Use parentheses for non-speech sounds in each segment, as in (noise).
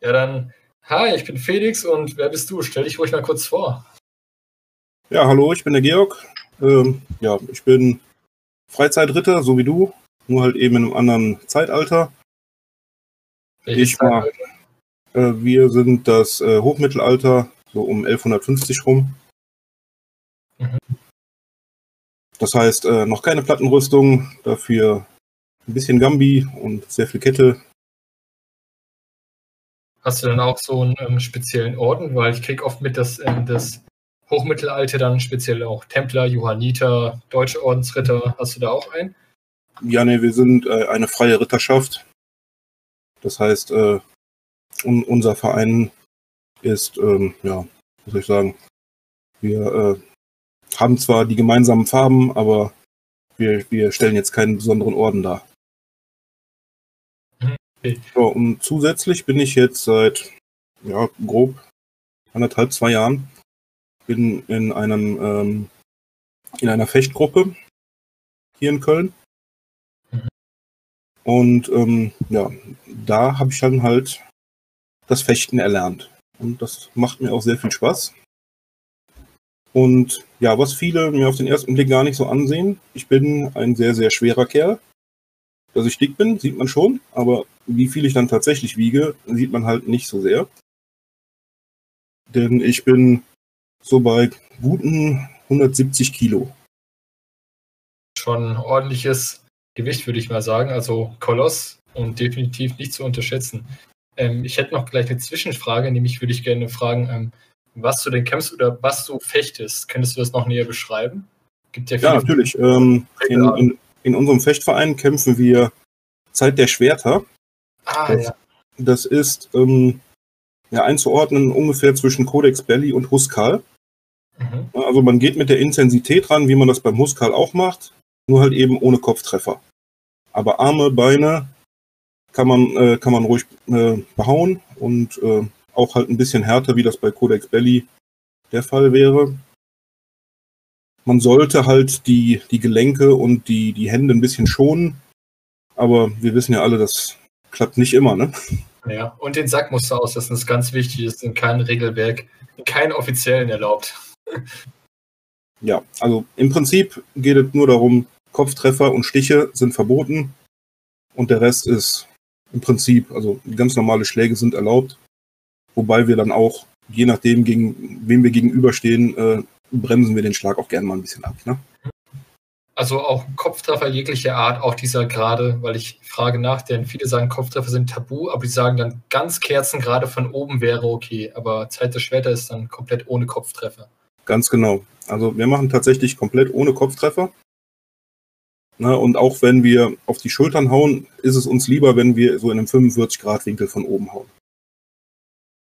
Ja, dann, hi, ich bin Felix und wer bist du? Stell dich ruhig mal kurz vor. Ja, hallo, ich bin der Georg. Ähm, ja, ich bin Freizeitritter, so wie du, nur halt eben in einem anderen Zeitalter. Welches Ich war- Zeitalter? Äh, wir sind das äh, Hochmittelalter, so um 1150 rum. Mhm. Das heißt, äh, noch keine Plattenrüstung, dafür ein bisschen Gambi und sehr viel Kette. Hast du dann auch so einen ähm, speziellen Orden? Weil ich krieg oft mit, dass ähm, das Hochmittelalter dann speziell auch Templer, Johanniter, Deutsche Ordensritter. Hast du da auch einen? Ja, nee, wir sind äh, eine freie Ritterschaft. Das heißt, äh, un unser Verein ist, ähm, ja, was soll ich sagen, wir äh, haben zwar die gemeinsamen Farben, aber wir, wir stellen jetzt keinen besonderen Orden dar. Mhm, okay. So, und zusätzlich bin ich jetzt seit, ja, grob anderthalb, zwei Jahren, bin in einem, ähm, in einer Fechtgruppe hier in Köln. Und ähm, ja, da habe ich dann halt das Fechten erlernt. Und das macht mir auch sehr viel Spaß. Und ja, was viele mir auf den ersten Blick gar nicht so ansehen, ich bin ein sehr, sehr schwerer Kerl. Dass ich dick bin, sieht man schon, aber wie viel ich dann tatsächlich wiege, sieht man halt nicht so sehr. Denn ich bin so bei guten 170 Kilo. Schon ordentliches Gewicht, würde ich mal sagen. Also Koloss und definitiv nicht zu unterschätzen. Ähm, ich hätte noch gleich eine Zwischenfrage, nämlich würde ich gerne fragen, ähm, was du denn kämpfst oder was du fechtest. Könntest du das noch näher beschreiben? Gibt ja Ja, natürlich. Ähm, in, in, in unserem Fechtverein kämpfen wir Zeit der Schwerter. Ah, ja. Das ist ähm, ja, einzuordnen ungefähr zwischen Codex Belli und Huskal. Mhm. Also man geht mit der Intensität ran, wie man das beim Huskal auch macht, nur halt eben ohne Kopftreffer. Aber Arme, Beine kann man, äh, kann man ruhig äh, behauen und äh, auch halt ein bisschen härter, wie das bei Codex Belli der Fall wäre. Man sollte halt die, die Gelenke und die, die Hände ein bisschen schonen, aber wir wissen ja alle, das klappt nicht immer, ne? Ja, und den Sack musst du auslassen, das ist ganz wichtig, das ist in keinem Regelwerk, in keinem offiziellen erlaubt. Ja, also im Prinzip geht es nur darum, Kopftreffer und Stiche sind verboten und der Rest ist im Prinzip, also ganz normale Schläge sind erlaubt, wobei wir dann auch, je nachdem, gegen wem wir gegenüberstehen, äh, bremsen wir den Schlag auch gerne mal ein bisschen ab. Ne? Also auch Kopftreffer jeglicher Art, auch dieser gerade, weil ich frage nach, denn viele sagen, Kopftreffer sind tabu, aber die sagen dann ganz kerzengerade von oben wäre okay, aber Zeit der Schwerter ist dann komplett ohne Kopftreffer. Ganz genau. Also wir machen tatsächlich komplett ohne Kopftreffer. Ne, und auch wenn wir auf die Schultern hauen, ist es uns lieber, wenn wir so in einem 45-Grad-Winkel von oben hauen.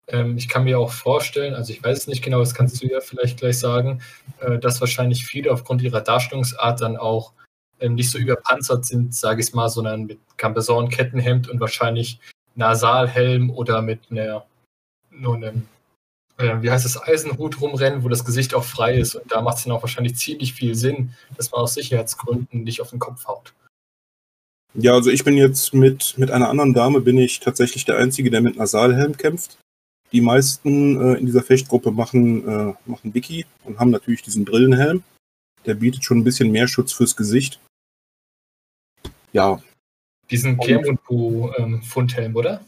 Ähm, ich kann mir auch vorstellen, also ich weiß es nicht genau, das kannst du ja vielleicht gleich sagen, äh, dass wahrscheinlich viele aufgrund ihrer Darstellungsart dann auch ähm, nicht so überpanzert sind, sage ich mal, sondern mit Camperson, Kettenhemd und wahrscheinlich Nasalhelm oder mit einer, nur einem, äh, wie heißt das, Eisenhut rumrennen, wo das Gesicht auch frei ist. Und da macht es dann auch wahrscheinlich ziemlich viel Sinn, dass man aus Sicherheitsgründen nicht auf den Kopf haut. Ja, also ich bin jetzt mit, mit einer anderen Dame, bin ich tatsächlich der Einzige, der mit Nasalhelm kämpft. Die meisten äh, in dieser Fechtgruppe machen, äh, machen Wiki und haben natürlich diesen Brillenhelm. Der bietet schon ein bisschen mehr Schutz fürs Gesicht. Ja, Diesen Und- Kermundbu-Fundhelm, oder?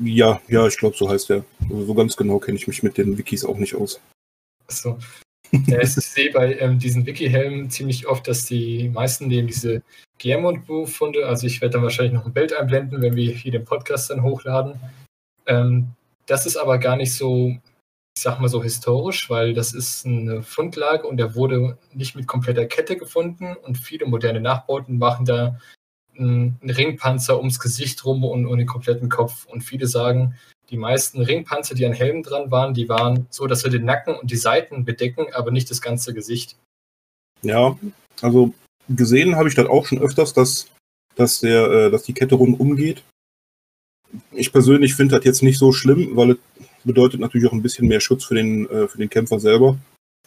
ja, ja, ich glaube, so heißt der. Also so ganz genau kenne ich mich mit den Wikis auch nicht aus. Achso. Ja, ich sehe bei ähm, diesen Wiki-Helmen ziemlich oft, dass die meisten nehmen diese Guillermo-Funde, also ich werde dann wahrscheinlich noch ein Bild einblenden, wenn wir hier den Podcast dann hochladen. Ähm, das ist aber gar nicht so, ich sag mal so historisch, weil das ist eine Fundlage und der wurde nicht mit kompletter Kette gefunden und viele moderne Nachbauten machen da einen Ringpanzer ums Gesicht rum und um den kompletten Kopf. Und viele sagen, die meisten Ringpanzer, die an Helmen dran waren, die waren so, dass sie den Nacken und die Seiten bedecken, aber nicht das ganze Gesicht. Ja, also gesehen habe ich das auch schon öfters, dass, dass, der, äh, dass die Kette rundum geht. Ich persönlich finde das jetzt nicht so schlimm, weil es bedeutet natürlich auch ein bisschen mehr Schutz für den, äh, für den Kämpfer selber.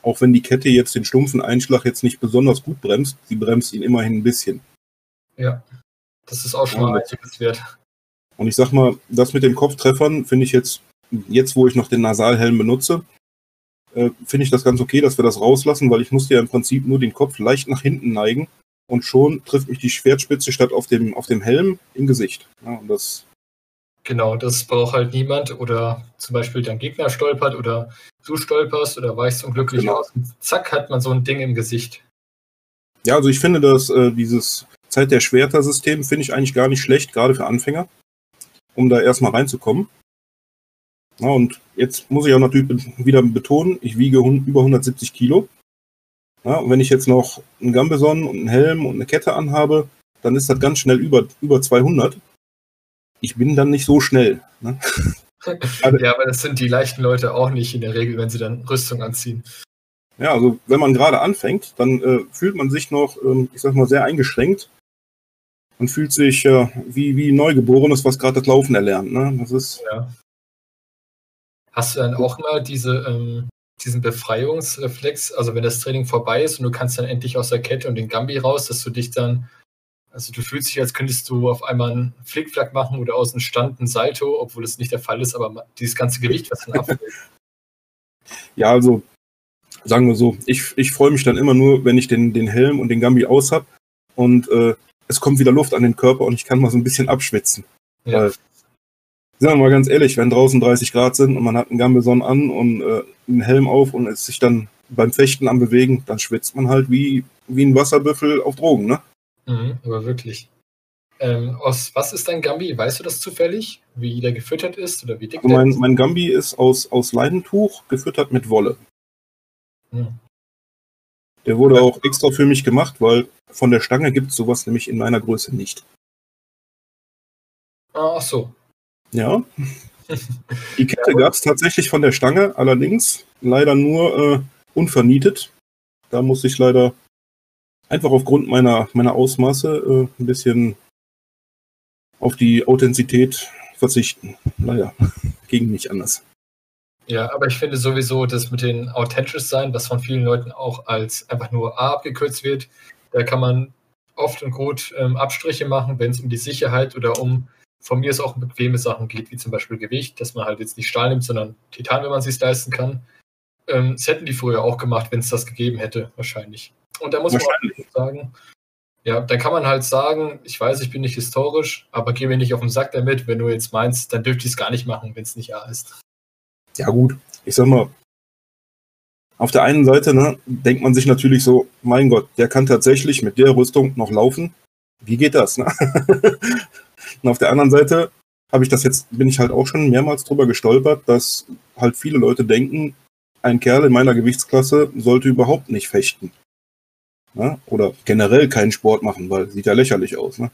Auch wenn die Kette jetzt den stumpfen Einschlag jetzt nicht besonders gut bremst, sie bremst ihn immerhin ein bisschen. Ja. Das ist auch schon mal einiges wert. Und ich sag mal, das mit den Kopftreffern finde ich jetzt, jetzt wo ich noch den Nasalhelm benutze, äh, finde ich das ganz okay, dass wir das rauslassen, weil ich musste ja im Prinzip nur den Kopf leicht nach hinten neigen und schon trifft mich die Schwertspitze statt auf dem, auf dem Helm im Gesicht. Ja, und das Genau, das braucht halt niemand oder zum Beispiel dein Gegner stolpert oder du stolperst oder weichst unglücklich Genau. aus und zack hat man so ein Ding im Gesicht. Ja, also ich finde, dass äh, dieses Zeit der Schwerter-System finde ich eigentlich gar nicht schlecht, gerade für Anfänger, um da erstmal reinzukommen. Ja, und jetzt muss ich auch natürlich wieder betonen, ich wiege über 170 Kilo. Ja, und wenn ich jetzt noch einen Gambeson und einen Helm und eine Kette anhabe, dann ist das ganz schnell über, über 200. Ich bin dann nicht so schnell. Ne? (laughs) Ja, aber das sind die leichten Leute auch nicht in der Regel, wenn sie dann Rüstung anziehen. Ja, also wenn man gerade anfängt, dann äh, fühlt man sich noch, ähm, ich sag mal, sehr eingeschränkt. Man fühlt sich äh, wie, wie Neugeborenes, was gerade das Laufen erlernt. Ne? Das ist, Ja. Hast du dann auch mal diese, ähm, diesen Befreiungsreflex, also wenn das Training vorbei ist und du kannst dann endlich aus der Kette und den Gambi raus, dass du dich dann, also du fühlst dich, als könntest du auf einmal einen Flickflack machen oder aus dem Stand ein Salto, obwohl das nicht der Fall ist, aber dieses ganze Gewicht, was dann abfällt. (laughs) ja, also sagen wir so, ich, ich freue mich dann immer nur, wenn ich den, den Helm und den Gambi aus hab und äh, es kommt wieder Luft an den Körper und ich kann mal so ein bisschen abschwitzen. Ja. Weil, sagen wir mal ganz ehrlich, wenn draußen 30 Grad sind und man hat einen Gambeson an und äh, einen Helm auf und ist sich dann beim Fechten am Bewegen, dann schwitzt man halt wie, wie ein Wasserbüffel auf Drogen, ne? Mhm, aber wirklich. Ähm, aus was ist dein Gambi? Weißt du das zufällig? Wie der gefüttert ist oder wie dick Also der mein, ist? mein Gambi ist aus, aus Leinentuch, gefüttert mit Wolle. Hm. Der wurde auch extra für mich gemacht, weil von der Stange gibt es sowas nämlich in meiner Größe nicht. Ah, Ach so. Ja. Die Kette gab es tatsächlich von der Stange, allerdings leider nur äh, unvernietet. Da muss ich leider einfach aufgrund meiner, meiner Ausmaße äh, ein bisschen auf die Authentizität verzichten. Leider. (laughs) Ging nicht anders. Ja, aber ich finde sowieso, das mit den authentisch sein, was von vielen Leuten auch als einfach nur A abgekürzt wird, da kann man oft und gut ähm, Abstriche machen, wenn es um die Sicherheit oder um von mir aus auch bequeme Sachen geht, wie zum Beispiel Gewicht, dass man halt jetzt nicht Stahl nimmt, sondern Titan, wenn man es sich leisten kann. Ähm, das hätten die früher auch gemacht, wenn es das gegeben hätte, wahrscheinlich. Und da muss man auch sagen, ja, dann kann man halt sagen, ich weiß, ich bin nicht historisch, aber geh mir nicht auf den Sack damit, wenn du jetzt meinst, dann dürfte ich es gar nicht machen, wenn es nicht A ist. Ja gut, ich sag mal, auf der einen Seite ne, denkt man sich natürlich so, mein Gott, der kann tatsächlich mit der Rüstung noch laufen. Wie geht das? Ne? (laughs) Und auf der anderen Seite habe ich das jetzt, bin ich halt auch schon mehrmals drüber gestolpert, dass halt viele Leute denken, ein Kerl in meiner Gewichtsklasse sollte überhaupt nicht fechten. Ne? Oder generell keinen Sport machen, weil sieht ja lächerlich aus. Ne?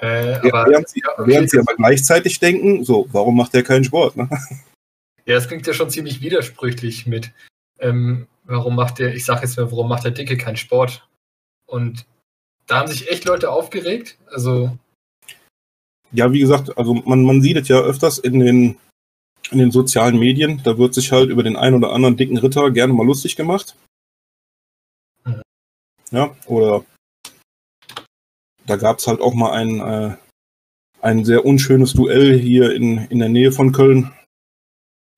Äh, aber, während, sie, ja, okay, während sie aber gleichzeitig denken, so, warum macht der keinen Sport? Ne? (laughs) Ja, das klingt ja schon ziemlich widersprüchlich mit, ähm, warum macht der, ich sag jetzt mal, warum macht der Dicke keinen Sport? Und da haben sich echt Leute aufgeregt. Also, Ja, wie gesagt, also man, man sieht es ja öfters in den, in den sozialen Medien. Da wird sich halt über den einen oder anderen dicken Ritter gerne mal lustig gemacht. Ja, oder da gab es halt auch mal ein, äh, ein sehr unschönes Duell hier in, in der Nähe von Köln.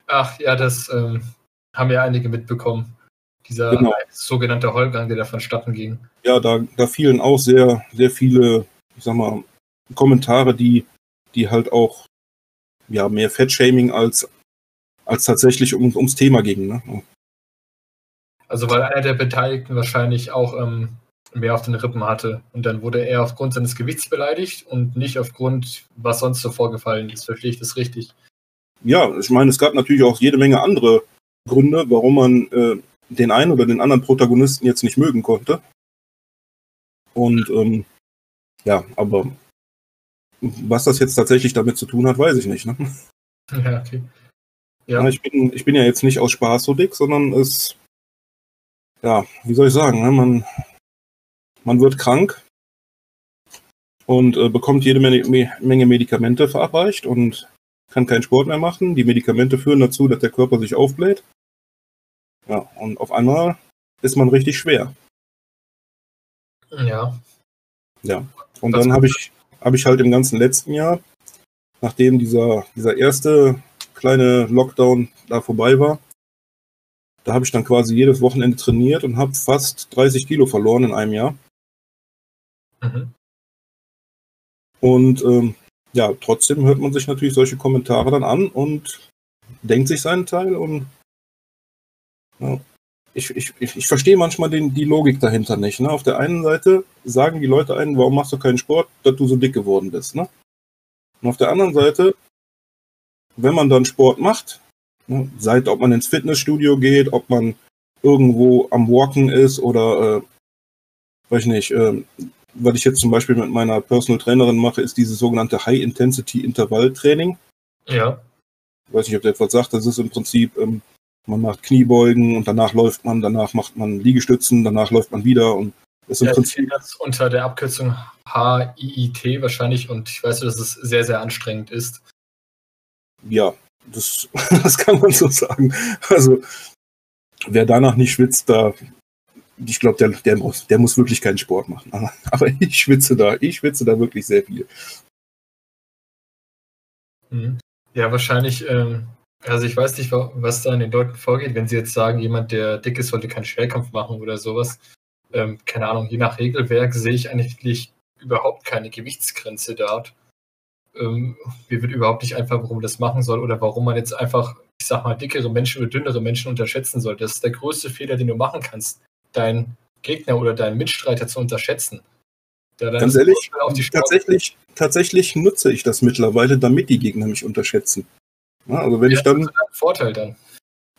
ach ja, das ähm, haben ja einige mitbekommen. Dieser Genau. sogenannte Heulgang, der da vonstatten ging. Ja, da, da fielen auch sehr, sehr viele, ich sag mal, Kommentare, die, die halt auch ja, mehr Fettshaming als, als tatsächlich um, ums Thema gingen. Ne? Also, weil einer der Beteiligten wahrscheinlich auch ähm, mehr auf den Rippen hatte. Und dann wurde er aufgrund seines Gewichts beleidigt und nicht aufgrund, was sonst so vorgefallen ist. Verstehe ich das richtig? ja, ich meine, es gab natürlich auch jede Menge andere Gründe, warum man äh, den einen oder den anderen Protagonisten jetzt nicht mögen konnte. Und ähm, ja, aber was das jetzt tatsächlich damit zu tun hat, weiß ich nicht. Ne? (laughs) Ja, okay. Ja. Ich, bin, ich bin ja jetzt nicht aus Spaß so dick, sondern es, ja, wie soll ich sagen, ne? man, man wird krank und äh, bekommt jede Menge, Me Menge Medikamente verabreicht und kann keinen Sport mehr machen. Die Medikamente führen dazu, dass der Körper sich aufbläht. Ja, und auf einmal ist man richtig schwer. ja. Ja. Und Was- dann habe ich, habe ich halt im ganzen letzten Jahr, nachdem dieser, dieser erste kleine Lockdown da vorbei war, da habe ich dann quasi jedes Wochenende trainiert und habe fast 30 Kilo verloren in einem Jahr. Mhm. Und ähm, ja, trotzdem hört man sich natürlich solche Kommentare dann an und denkt sich seinen Teil und ja, ich, ich, ich, verstehe manchmal den, die Logik dahinter nicht. Ne? Auf der einen Seite sagen die Leute einen, warum machst du keinen Sport, dass du so dick geworden bist. Ne? Und auf der anderen Seite, wenn man dann Sport macht, seit ob man ins Fitnessstudio geht, ob man irgendwo am Walken ist oder, äh, weiß ich nicht, äh, was ich jetzt zum Beispiel mit meiner Personal Trainerin mache, ist dieses sogenannte High-Intensity-Intervall-Training. Ja. Ich weiß nicht, ob der etwas sagt. Das ist im Prinzip, ähm, man macht Kniebeugen und danach läuft man, danach macht man Liegestützen, danach läuft man wieder und das ist im ja, Prinzip. Das unter der Abkürzung HIIT wahrscheinlich und ich weiß, dass es sehr, sehr anstrengend ist. Ja, das, (laughs) das kann man so sagen. Also, wer danach nicht schwitzt, da ich glaube, der, der, muss, der muss wirklich keinen Sport machen. (laughs) Aber, ich schwitze da, ich schwitze da wirklich sehr viel. Mhm. Ja, wahrscheinlich, ähm, also ich weiß nicht, was da in den Leuten vorgeht, wenn sie jetzt sagen, jemand, der dick ist, sollte keinen Schwerkampf machen oder sowas. Ähm, keine Ahnung, je nach Regelwerk sehe ich eigentlich überhaupt keine Gewichtsgrenze dort. Ähm, mir wird überhaupt nicht einfach, warum man das machen soll oder warum man jetzt einfach, ich sag mal, dickere Menschen oder dünnere Menschen unterschätzen soll. Das ist der größte Fehler, den du machen kannst deinen Gegner oder deinen Mitstreiter zu unterschätzen. Ganz ehrlich, tatsächlich, tatsächlich nutze ich das mittlerweile, damit die Gegner mich unterschätzen. Ja, also wenn ja, ich dann, Vorteil dann.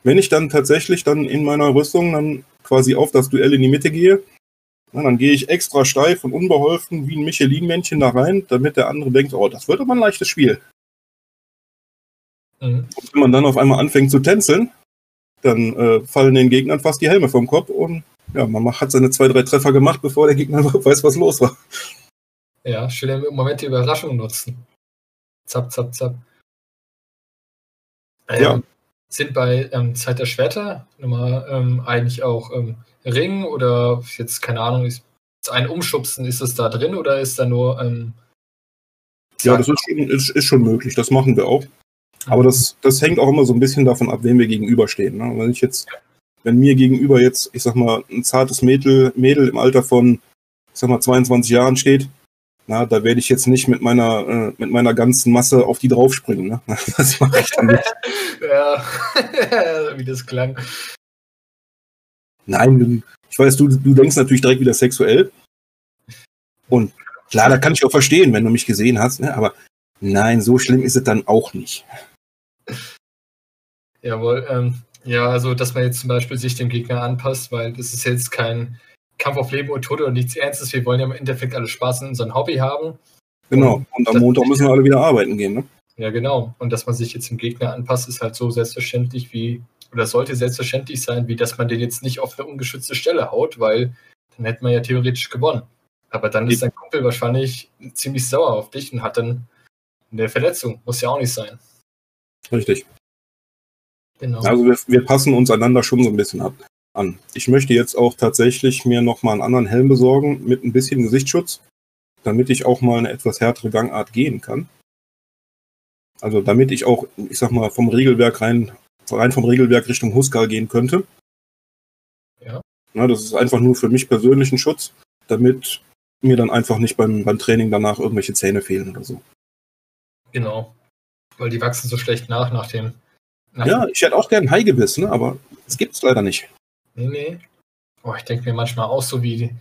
Wenn ich dann tatsächlich dann in meiner Rüstung dann quasi auf das Duell in die Mitte gehe, ja, dann gehe ich extra steif und unbeholfen wie ein Michelin-Männchen da rein, damit der andere denkt, oh, das wird aber ein leichtes Spiel. Mhm. Und wenn man dann auf einmal anfängt zu tänzeln, dann äh, fallen den Gegnern fast die Helme vom Kopf und ja, man hat seine zwei, drei Treffer gemacht, bevor der Gegner (laughs) weiß, was los war. Ja, schön im Moment die Überraschung nutzen. Zap, zap, zap. Ähm, ja. Sind bei ähm, Zeit der Schwerter nochmal ähm, eigentlich auch ähm, Ring oder jetzt, keine Ahnung, ist ein Umschubsen, ist es da drin oder ist da nur. Ähm, ja, das ist schon, ist, ist schon möglich, das machen wir auch. Aber das, das hängt auch immer so ein bisschen davon ab, wem wir gegenüberstehen. Ne? Wenn ich jetzt wenn mir gegenüber jetzt, ich sag mal, ein zartes Mädel, Mädel im Alter von, ich sag mal, 22 Jahren steht, na, da werde ich jetzt nicht mit meiner, äh, mit meiner ganzen Masse auf die draufspringen. Ne? (laughs) Das mache ich dann nicht. (laughs) ja, (laughs) wie das klang. Nein, ich weiß, du, du denkst natürlich direkt wieder sexuell. Und klar, da kann ich auch verstehen, wenn du mich gesehen hast, ne? aber nein, so schlimm ist es dann auch nicht. Jawohl, ähm, ja, also dass man jetzt zum Beispiel sich dem Gegner anpasst, weil das ist jetzt kein Kampf auf Leben und Tod oder nichts Ernstes. Wir wollen ja im Endeffekt alle Spaß in unserem Hobby haben. Genau, und, am Montag müssen wir alle wieder arbeiten gehen, ne? Ja, genau. Und dass man sich jetzt dem Gegner anpasst, ist halt so selbstverständlich wie, oder sollte selbstverständlich sein, wie dass man den jetzt nicht auf eine ungeschützte Stelle haut, weil dann hätte man ja theoretisch gewonnen. Aber dann ist dein Kumpel wahrscheinlich ziemlich sauer auf dich und hat dann eine Verletzung. Muss ja auch nicht sein. Richtig. Genau. Also wir, wir, passen uns einander schon so ein bisschen ab, an. Ich möchte jetzt auch tatsächlich mir nochmal einen anderen Helm besorgen mit ein bisschen Gesichtsschutz, damit ich auch mal eine etwas härtere Gangart gehen kann. Also damit ich auch, ich sag mal, vom Regelwerk rein, rein vom Regelwerk Richtung Huskar gehen könnte. Ja. Na, das ist einfach nur für mich persönlichen Schutz, damit mir dann einfach nicht beim, beim Training danach irgendwelche Zähne fehlen oder so. Genau. Weil die wachsen so schlecht nach, nach dem ja, ich hätte auch gern Haigebiss, ne? aber es gibt es leider nicht. Nee, nee. Oh, ich denke mir manchmal auch so wie,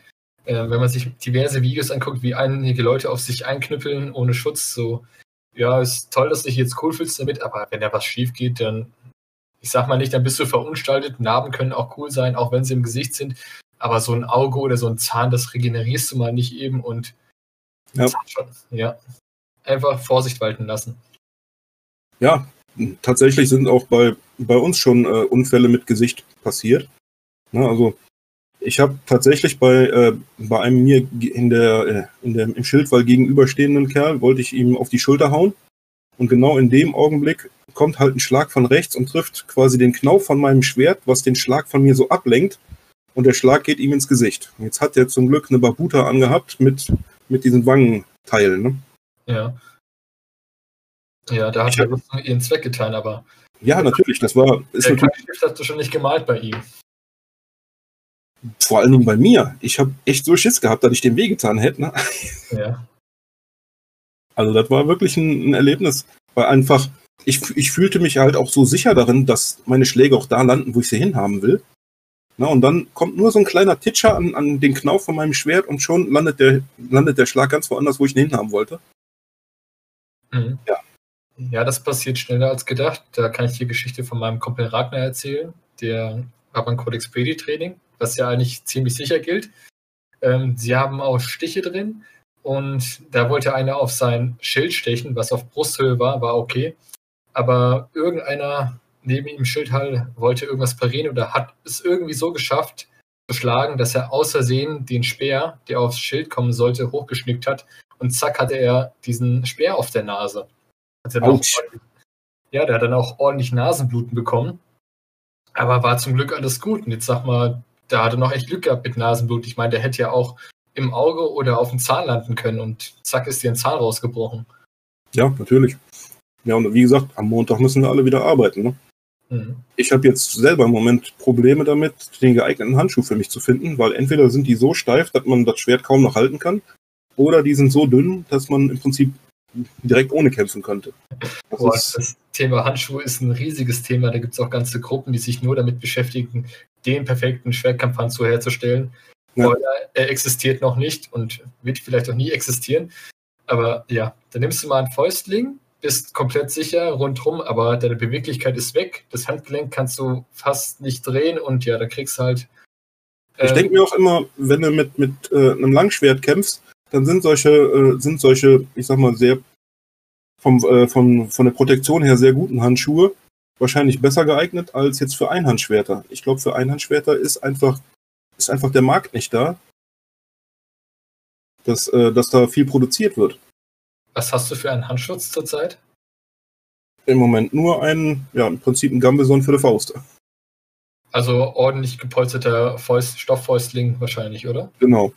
äh, wenn man sich diverse Videos anguckt, wie einige Leute auf sich einknüppeln ohne Schutz, so, ja, ist toll, dass du dich jetzt cool fühlst damit, aber wenn da was schief geht, dann, ich sag mal nicht, dann bist du verunstaltet. Narben können auch cool sein, auch wenn sie im Gesicht sind, aber so ein Auge oder so ein Zahn, das regenerierst du mal nicht eben und ja. ja. Einfach Vorsicht walten lassen. Ja, tatsächlich sind auch bei, bei uns schon äh, Unfälle mit Gesicht passiert. Ne, also ich habe tatsächlich bei, äh, bei einem mir in der, äh, in der, im Schildwall gegenüberstehenden Kerl, wollte ich ihm auf die Schulter hauen. Und genau in dem Augenblick kommt halt ein Schlag von rechts und trifft quasi den Knauf von meinem Schwert, was den Schlag von mir so ablenkt. Und der Schlag geht ihm ins Gesicht. Jetzt hat er zum Glück eine Babuta angehabt mit, mit diesen Wangenteilen. Ne? Ja. Ja, da hat er ihren Zweck getan, aber. Ja, natürlich, das war. Ist der natürlich, Stift hast du schon nicht gemalt bei ihm. Vor allen Dingen bei mir. Ich habe echt so Schiss gehabt, dass ich dem wehgetan hätte. Ne? Ja. Also, das war wirklich ein, ein Erlebnis, weil einfach, ich, ich fühlte mich halt auch so sicher darin, dass meine Schläge auch da landen, wo ich sie hinhaben will. Na, und dann kommt nur so ein kleiner Titscher an, an den Knauf von meinem Schwert und schon landet der, landet der Schlag ganz woanders, wo ich ihn hinhaben wollte. Mhm. Ja. Ja, das passiert schneller als gedacht. Da kann ich die Geschichte von meinem Kumpel Ragnar erzählen. Der war beim Codex Pedi Training, was ja eigentlich ziemlich sicher gilt. Ähm, sie haben auch Stiche drin und da wollte einer auf sein Schild stechen, was auf Brusthöhe war, war okay. Aber irgendeiner neben ihm Schildhall wollte irgendwas parieren oder hat es irgendwie so geschafft zu schlagen, dass er außersehen den Speer, der aufs Schild kommen sollte, hochgeschnickt hat und zack hatte er diesen Speer auf der Nase. ja, der hat dann auch ordentlich Nasenbluten bekommen. Aber war zum Glück alles gut. Und jetzt sag mal, da hat er noch echt Glück gehabt mit Nasenblut. Ich meine, der hätte ja auch im Auge oder auf dem Zahn landen können und zack ist dir ein Zahn rausgebrochen. Ja, natürlich. Ja, und wie gesagt, am Montag müssen wir alle wieder arbeiten. Ne? Mhm. Ich habe jetzt selber im Moment Probleme damit, den geeigneten Handschuh für mich zu finden, weil entweder sind die so steif, dass man das Schwert kaum noch halten kann, oder die sind so dünn, dass man im Prinzip direkt ohne kämpfen könnte. Das, Boah, das Thema Handschuhe ist ein riesiges Thema. Da gibt es auch ganze Gruppen, die sich nur damit beschäftigen, den perfekten Schwertkampfhandschuh herzustellen. Ja. Er existiert noch nicht und wird vielleicht auch nie existieren. Aber ja, dann nimmst du mal einen Fäustling, bist komplett sicher rundherum, aber deine Beweglichkeit ist weg. Das Handgelenk kannst du fast nicht drehen und ja, da kriegst du halt. Äh, ich denke mir auch immer, wenn du mit, mit äh, einem Langschwert kämpfst, dann sind solche, äh, sind solche, ich sag mal, sehr vom, äh, von, von der Protektion her sehr guten Handschuhe wahrscheinlich besser geeignet als jetzt für Einhandschwerter. Ich glaube, für Einhandschwerter ist einfach, ist einfach der Markt nicht da, dass, äh, dass da viel produziert wird. Was hast du für einen Handschutz zurzeit? Im Moment nur einen, ja, im Prinzip ein Gambeson für die Faust. Also ordentlich gepolsterter Fäust, Stofffäustling wahrscheinlich, oder? Genau.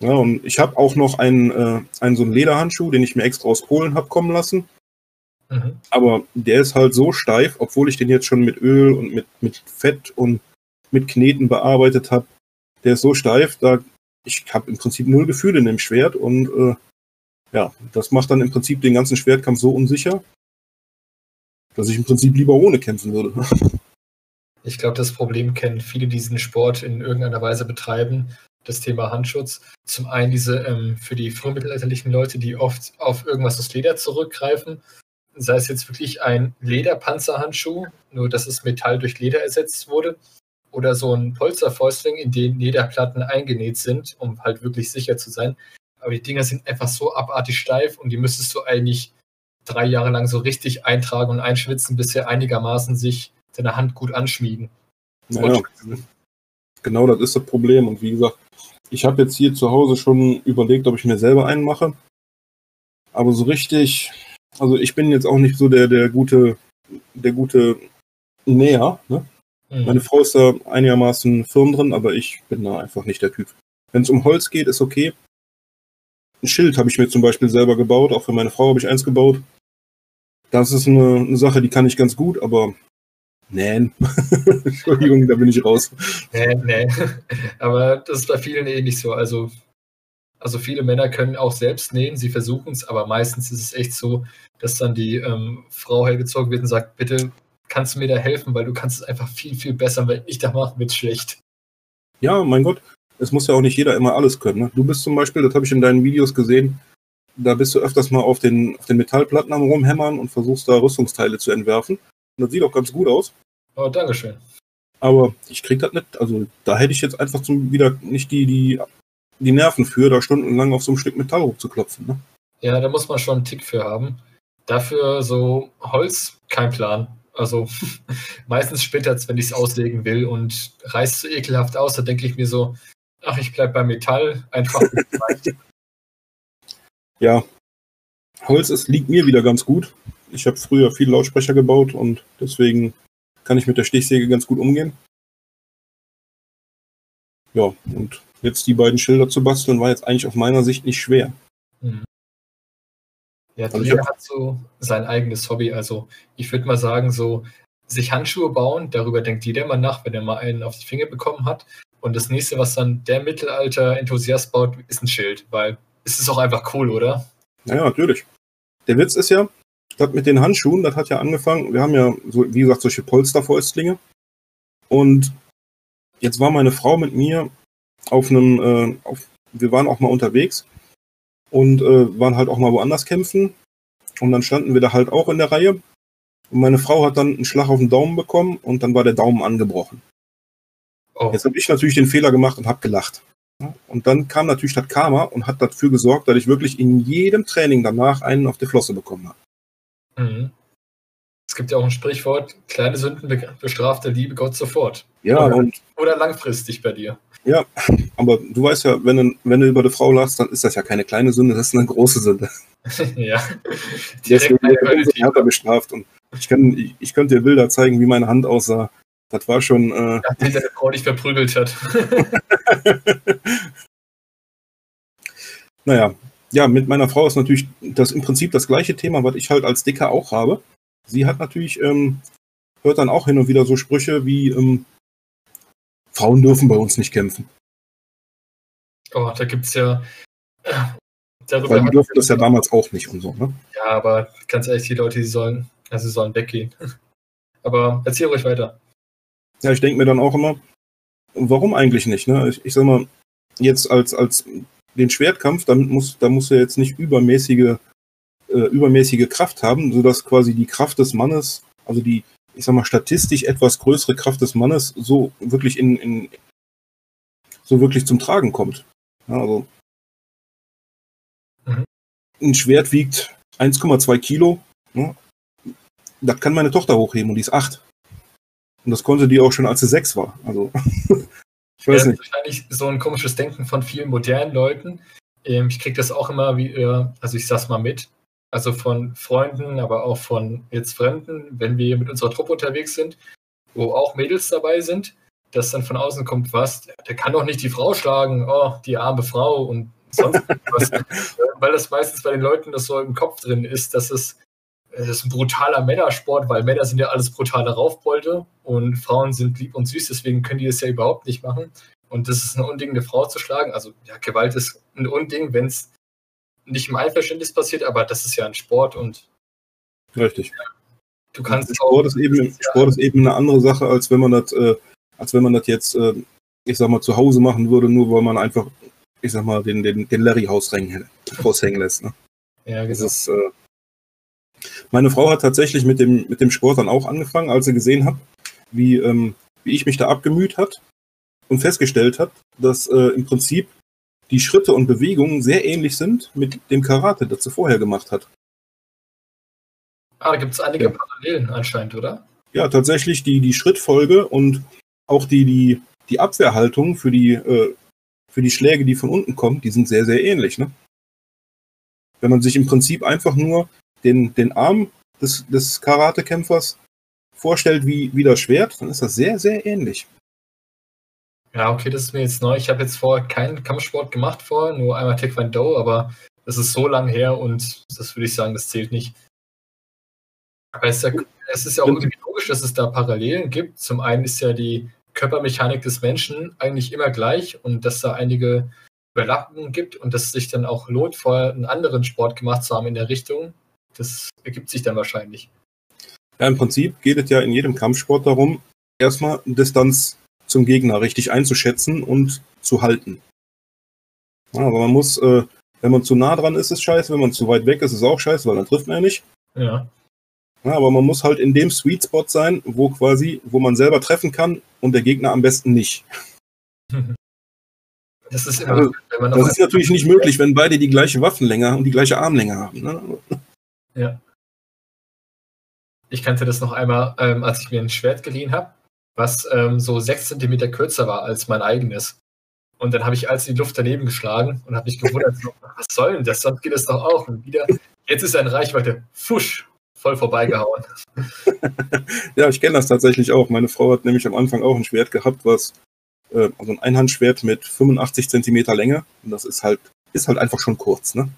Ja, und ich habe auch noch einen, äh, einen so einen Lederhandschuh, den ich mir extra aus Polen habe kommen lassen. Mhm. Aber der ist halt so steif, obwohl ich den jetzt schon mit Öl und mit, mit Fett und mit Kneten bearbeitet habe. Der ist so steif, da ich habe im Prinzip null Gefühle in dem Schwert und äh, ja, das macht dann im Prinzip den ganzen Schwertkampf so unsicher, dass ich im Prinzip lieber ohne kämpfen würde. (laughs) Ich glaube, das Problem kennen viele, die diesen Sport in irgendeiner Weise betreiben, das Thema Handschutz. Zum einen diese ähm, für die frühmittelalterlichen Leute, die oft auf irgendwas aus Leder zurückgreifen. Sei es jetzt wirklich ein Lederpanzerhandschuh, nur dass es Metall durch Leder ersetzt wurde, oder so ein Polsterfäustling, in den Lederplatten eingenäht sind, um halt wirklich sicher zu sein. Aber die Dinger sind einfach so abartig steif und die müsstest du eigentlich drei Jahre lang so richtig eintragen und einschwitzen, bis sie einigermaßen sich deine Hand gut anschmiegen. Naja, genau das ist das Problem. Und wie gesagt, ich habe jetzt hier zu Hause schon überlegt, ob ich mir selber einen mache. Aber so richtig, also ich bin jetzt auch nicht so der, der gute, der gute Näher. Ne? Mhm. Meine Frau ist da einigermaßen firm drin, aber ich bin da einfach nicht der Typ. Wenn es um Holz geht, ist okay. Ein Schild habe ich mir zum Beispiel selber gebaut, auch für meine Frau habe ich eins gebaut. Das ist eine, eine Sache, die kann ich ganz gut, aber nähen. (laughs) Entschuldigung, da bin ich raus. Nee, nee. Aber das ist bei vielen eh nicht so. Also, also viele Männer können auch selbst nähen, sie versuchen es, aber meistens ist es echt so, dass dann die ähm, Frau hergezogen wird und sagt, bitte kannst du mir da helfen, weil du kannst es einfach viel, viel besser, weil ich da mache, wird schlecht. Ja, mein Gott es muss ja auch nicht jeder immer alles können. Ne? Du bist zum Beispiel, das habe ich in deinen Videos gesehen, da bist du öfters mal auf den, auf den Metallplatten am rumhämmern und versuchst da Rüstungsteile zu entwerfen. Und das sieht auch ganz gut aus. Oh, Dankeschön. Aber ich krieg das nicht, also da hätte ich jetzt einfach zum, wieder nicht die, die, die Nerven für, da stundenlang auf so einem Stück Metall hochzuklopfen. Ne? Ja, da muss man schon einen Tick für haben. Dafür so Holz, kein Plan. Also (laughs) meistens es, wenn ich es auslegen will und reißt so ekelhaft aus, da denke ich mir so, Ach, ich bleibe bei Metall. Einfach. (laughs) ja. Holz ist, liegt mir wieder ganz gut. Ich habe früher viel Lautsprecher gebaut und deswegen kann ich mit der Stichsäge ganz gut umgehen. Ja, und jetzt die beiden Schilder zu basteln, war jetzt eigentlich aus meiner Sicht nicht schwer. Mhm. Ja, also jeder hat so sein eigenes Hobby. Also ich würde mal sagen, so sich Handschuhe bauen, darüber denkt jeder mal nach, wenn er mal einen auf die Finger bekommen hat. Und das nächste, was dann der Mittelalter-Enthusiast baut, ist ein Schild, weil es ist auch einfach cool, oder? Ja, natürlich. Der Witz ist ja, das mit den Handschuhen, das hat ja angefangen, wir haben ja, so, wie gesagt, solche Polsterfäustlinge. Und jetzt war meine Frau mit mir auf einem, äh, auf, wir waren auch mal unterwegs und äh, waren halt auch mal woanders kämpfen. Und dann standen wir da halt auch in der Reihe. Und meine Frau hat dann einen Schlag auf den Daumen bekommen und dann war der Daumen angebrochen. Oh. Jetzt habe ich natürlich den Fehler gemacht und habe gelacht. Und dann kam natürlich das Karma und hat dafür gesorgt, dass ich wirklich in jedem Training danach einen auf die Flosse bekommen habe. Mhm. Es gibt ja auch ein Sprichwort, kleine Sünden bestraft der liebe Gott sofort. Ja, oder, und, oder langfristig bei dir. Ja, (laughs) aber du weißt ja, wenn du, wenn du über die Frau lachst, dann ist das ja keine kleine Sünde, das ist eine große Sünde. (laughs) ja. Deswegen wird härter bestraft. Und ich, kann, ich, ich könnte dir Bilder zeigen, wie meine Hand aussah. Das war schon. Äh, (laughs) Nachdem deine Frau dich verprügelt hat. (laughs) naja, ja, mit meiner Frau ist natürlich das im Prinzip das gleiche Thema, was ich halt als Dicker auch habe. Sie hat natürlich, ähm, hört dann auch hin und wieder so Sprüche wie, ähm, Frauen dürfen bei uns nicht kämpfen. Oh, da gibt es ja. Äh, Weil die durften das ja damals auch nicht und so, ne? Ja, aber ganz ehrlich, die Leute, die sollen, also sollen weggehen. (laughs) aber erzähl ruhig weiter. Ja, ich denke mir dann auch immer, warum eigentlich nicht? Ne? Ich, ich sag mal, jetzt als, als den Schwertkampf, damit muss, da muss er jetzt nicht übermäßige, äh, übermäßige Kraft haben, sodass quasi die Kraft des Mannes, also die, ich sag mal, statistisch etwas größere Kraft des Mannes so wirklich in, in so wirklich zum Tragen kommt. Ja, also mhm. ein Schwert wiegt 1,2 Kilo. Ne? Das kann meine Tochter hochheben und die ist 8. Und das konnte die auch schon, als sie sechs war. Also, (laughs) ich weiß ja, nicht. wahrscheinlich so ein komisches Denken von vielen modernen Leuten. Ähm, ich kriege das auch immer wie, also ich sag's mal mit, also von Freunden, aber auch von jetzt Fremden, wenn wir mit unserer Truppe unterwegs sind, wo auch Mädels dabei sind, dass dann von außen kommt, was, der kann doch nicht die Frau schlagen, oh, die arme Frau und sonst (laughs) was. Weil das meistens bei den Leuten das so im Kopf drin ist, dass es es ist ein brutaler Männersport, weil Männer sind ja alles brutale Raufbeute und Frauen sind lieb und süß, deswegen können die das ja überhaupt nicht machen. Und das ist ein Unding, eine Frau zu schlagen. Also ja, Gewalt ist ein Unding, wenn es nicht im Einverständnis passiert, aber das ist ja ein Sport und richtig. Ja, du kannst Sport ist eben ja, Sport ist eben eine andere Sache, als wenn man das, äh, als wenn man das jetzt, äh, ich sag mal, zu Hause machen würde, nur weil man einfach, ich sag mal, den, den, den Larry (laughs) raushängen lässt. Ne? Ja, genau. Das ist, äh, meine Frau hat tatsächlich mit dem, mit dem Sport dann auch angefangen, als sie gesehen hat, wie, ähm, wie ich mich da abgemüht hat und festgestellt hat, dass äh, im Prinzip die Schritte und Bewegungen sehr ähnlich sind mit dem Karate, das sie vorher gemacht hat. Ah, da gibt es einige ja. Parallelen anscheinend, oder? Ja, tatsächlich die, die Schrittfolge und auch die, die, die Abwehrhaltung für die, äh, für die Schläge, die von unten kommen, die sind sehr, sehr ähnlich. Ne? Wenn man sich im Prinzip einfach nur den, den Arm des, des Karatekämpfers vorstellt wie, wie das Schwert, dann ist das sehr, sehr ähnlich. Ja, okay, das ist mir jetzt neu. Ich habe jetzt vorher keinen Kampfsport gemacht vor, nur einmal Taekwondo, aber das ist so lang her und das würde ich sagen, das zählt nicht. Aber es ist ja, es ist ja auch irgendwie logisch, dass es da Parallelen gibt. Zum einen ist ja die Körpermechanik des Menschen eigentlich immer gleich und dass da einige Überlappungen gibt und dass es sich dann auch lohnt, vorher einen anderen Sport gemacht zu haben in der Richtung, das ergibt sich dann wahrscheinlich. Ja, im Prinzip geht es ja in jedem Kampfsport darum, erstmal Distanz zum Gegner richtig einzuschätzen und zu halten. Ja, aber man muss, äh, wenn man zu nah dran ist, ist scheiße, wenn man zu weit weg ist, ist auch scheiße, weil dann trifft man ja nicht. Ja. ja. Aber man muss halt in dem Sweet Spot sein, wo quasi, wo man selber treffen kann und der Gegner am besten nicht. (laughs) Das ist immer, also, das ist natürlich nicht möglich, wenn beide die gleiche Waffenlänge und die gleiche Armlänge haben. Ne? Ja. Ich kannte das noch einmal, ähm, als ich mir ein Schwert geliehen habe, was ähm, so sechs Zentimeter kürzer war als mein eigenes. Und dann habe ich als in die Luft daneben geschlagen und habe mich gewundert, so, was soll denn das? Sonst geht es doch auch. Und wieder, jetzt ist ein Reichweite, fusch, voll vorbeigehauen. (laughs) ja, ich kenne das tatsächlich auch. Meine Frau hat nämlich am Anfang auch ein Schwert gehabt, was, äh, also ein Einhandschwert mit 85 Zentimeter Länge. Und das ist halt, ist halt einfach schon kurz, ne?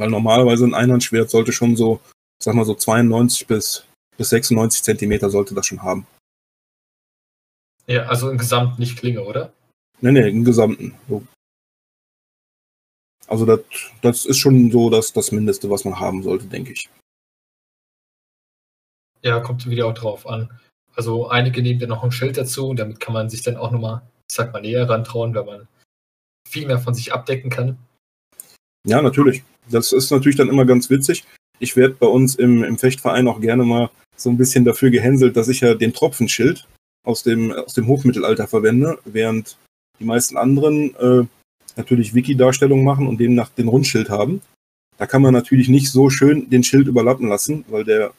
Weil normalerweise ein Einhandschwert sollte schon so, sag mal so 92 bis, bis 96 Zentimeter sollte das schon haben. Ja, also im Gesamt nicht Klinge, oder? Nee, nee, im Gesamten. So. Also das, das ist schon so das, das Mindeste, was man haben sollte, denke ich. Ja, kommt wieder auch drauf an. Also einige nehmen ja noch ein Schild dazu und damit kann man sich dann auch nochmal, ich sag mal, näher rantrauen, wenn man viel mehr von sich abdecken kann. Ja, natürlich. Das ist natürlich dann immer ganz witzig. Ich werde bei uns im, im Fechtverein auch gerne mal so ein bisschen dafür gehänselt, dass ich ja den Tropfenschild aus dem, aus dem Hochmittelalter verwende, während die meisten anderen äh, natürlich Wiki-Darstellungen machen und demnach den Rundschild haben. Da kann man natürlich nicht so schön den Schild überlappen lassen, weil der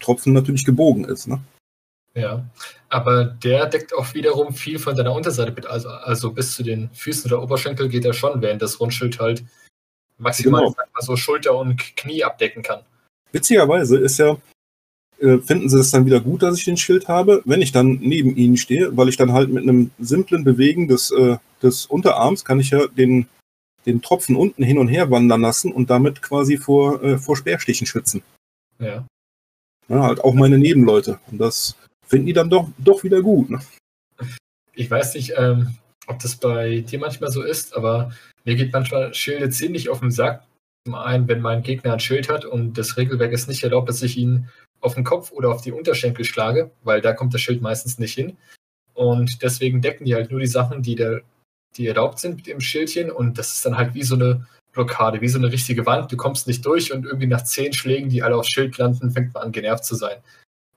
Tropfen natürlich gebogen ist. Ne? Ja, aber der deckt auch wiederum viel von deiner Unterseite mit. Also, also bis zu den Füßen oder Oberschenkel geht er schon, während das Rundschild halt maximal genau. so Schulter und Knie abdecken kann. Witzigerweise ist ja, äh, finden sie es dann wieder gut, dass ich den Schild habe, wenn ich dann neben ihnen stehe, weil ich dann halt mit einem simplen Bewegen des, äh, des Unterarms kann ich ja den, den Tropfen unten hin und her wandern lassen und damit quasi vor, äh, vor Speerstichen schützen. Ja. ja. Halt auch meine Nebenleute. Und das finden die dann doch, doch wieder gut. Ne? Ich weiß nicht, ähm, ob das bei dir manchmal so ist, aber mir geht manchmal Schilde ziemlich auf den Sack. Zum einen, wenn mein Gegner ein Schild hat und das Regelwerk es nicht erlaubt, dass ich ihn auf den Kopf oder auf die Unterschenkel schlage, weil da kommt das Schild meistens nicht hin. Und deswegen decken die halt nur die Sachen, die, der, die erlaubt sind mit dem Schildchen. Und das ist dann halt wie so eine Blockade, wie so eine richtige Wand. Du kommst nicht durch und irgendwie nach zehn Schlägen, die alle aufs Schild landen, fängt man an, genervt zu sein.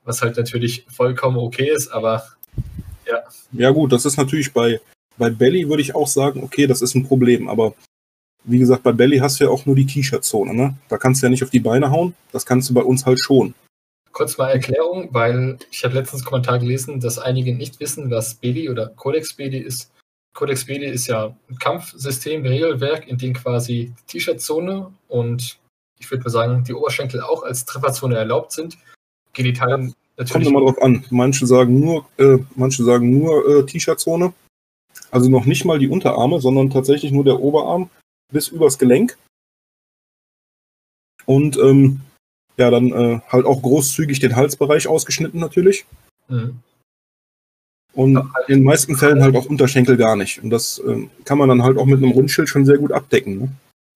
Was halt natürlich vollkommen okay ist, aber ja. Ja, gut, das ist natürlich bei, bei Belly, würde ich auch sagen, okay, das ist ein Problem. Aber wie gesagt, bei Belly hast du ja auch nur die T-Shirt-Zone. Ne? Da kannst du ja nicht auf die Beine hauen. Das kannst du bei uns halt schon. Kurz mal Erklärung, weil ich habe letztens einen Kommentar gelesen, dass einige nicht wissen, was Beli oder Codex Beli ist. Codex Beli ist ja ein Kampfsystem, Regelwerk, in dem quasi T-Shirt-Zone und ich würde mal sagen, die Oberschenkel auch als Trefferzone erlaubt sind. Genitalien natürlich. Kommt immer drauf an. Manche sagen nur, äh, manche sagen nur äh, T-Shirt-Zone. Also noch nicht mal die Unterarme, sondern tatsächlich nur der Oberarm bis übers Gelenk. Und ähm, ja, dann äh, halt auch großzügig den Halsbereich ausgeschnitten natürlich. Mhm. Und in den meisten Fällen halt auch Unterschenkel gar nicht. Und das ähm, kann man dann halt auch mit einem Rundschild schon sehr gut abdecken. Ne?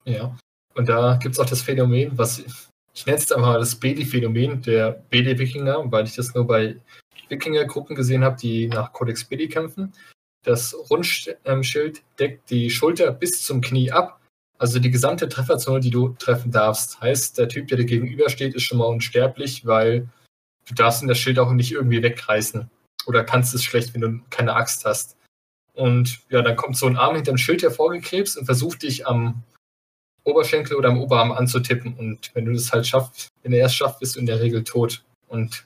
Ja, und da gibt es auch das Phänomen, was ich nenne es jetzt einfach mal das BD-Phänomen der BD-Wikinger, weil ich das nur bei Wikinger-Gruppen gesehen habe, die nach Codex BD kämpfen. Das Rundschild deckt die Schulter bis zum Knie ab also die gesamte Trefferzone, die du treffen darfst, heißt, der Typ, der dir gegenübersteht, ist schon mal unsterblich, weil du darfst ihn das Schild auch nicht irgendwie wegreißen. Oder kannst es schlecht, wenn du keine Axt hast. Und ja, dann kommt so ein Arm hinter dem Schild hervorgekrebst und versucht dich am Oberschenkel oder am Oberarm anzutippen. Und wenn du das halt schaffst, wenn er es schafft, bist du in der Regel tot. Und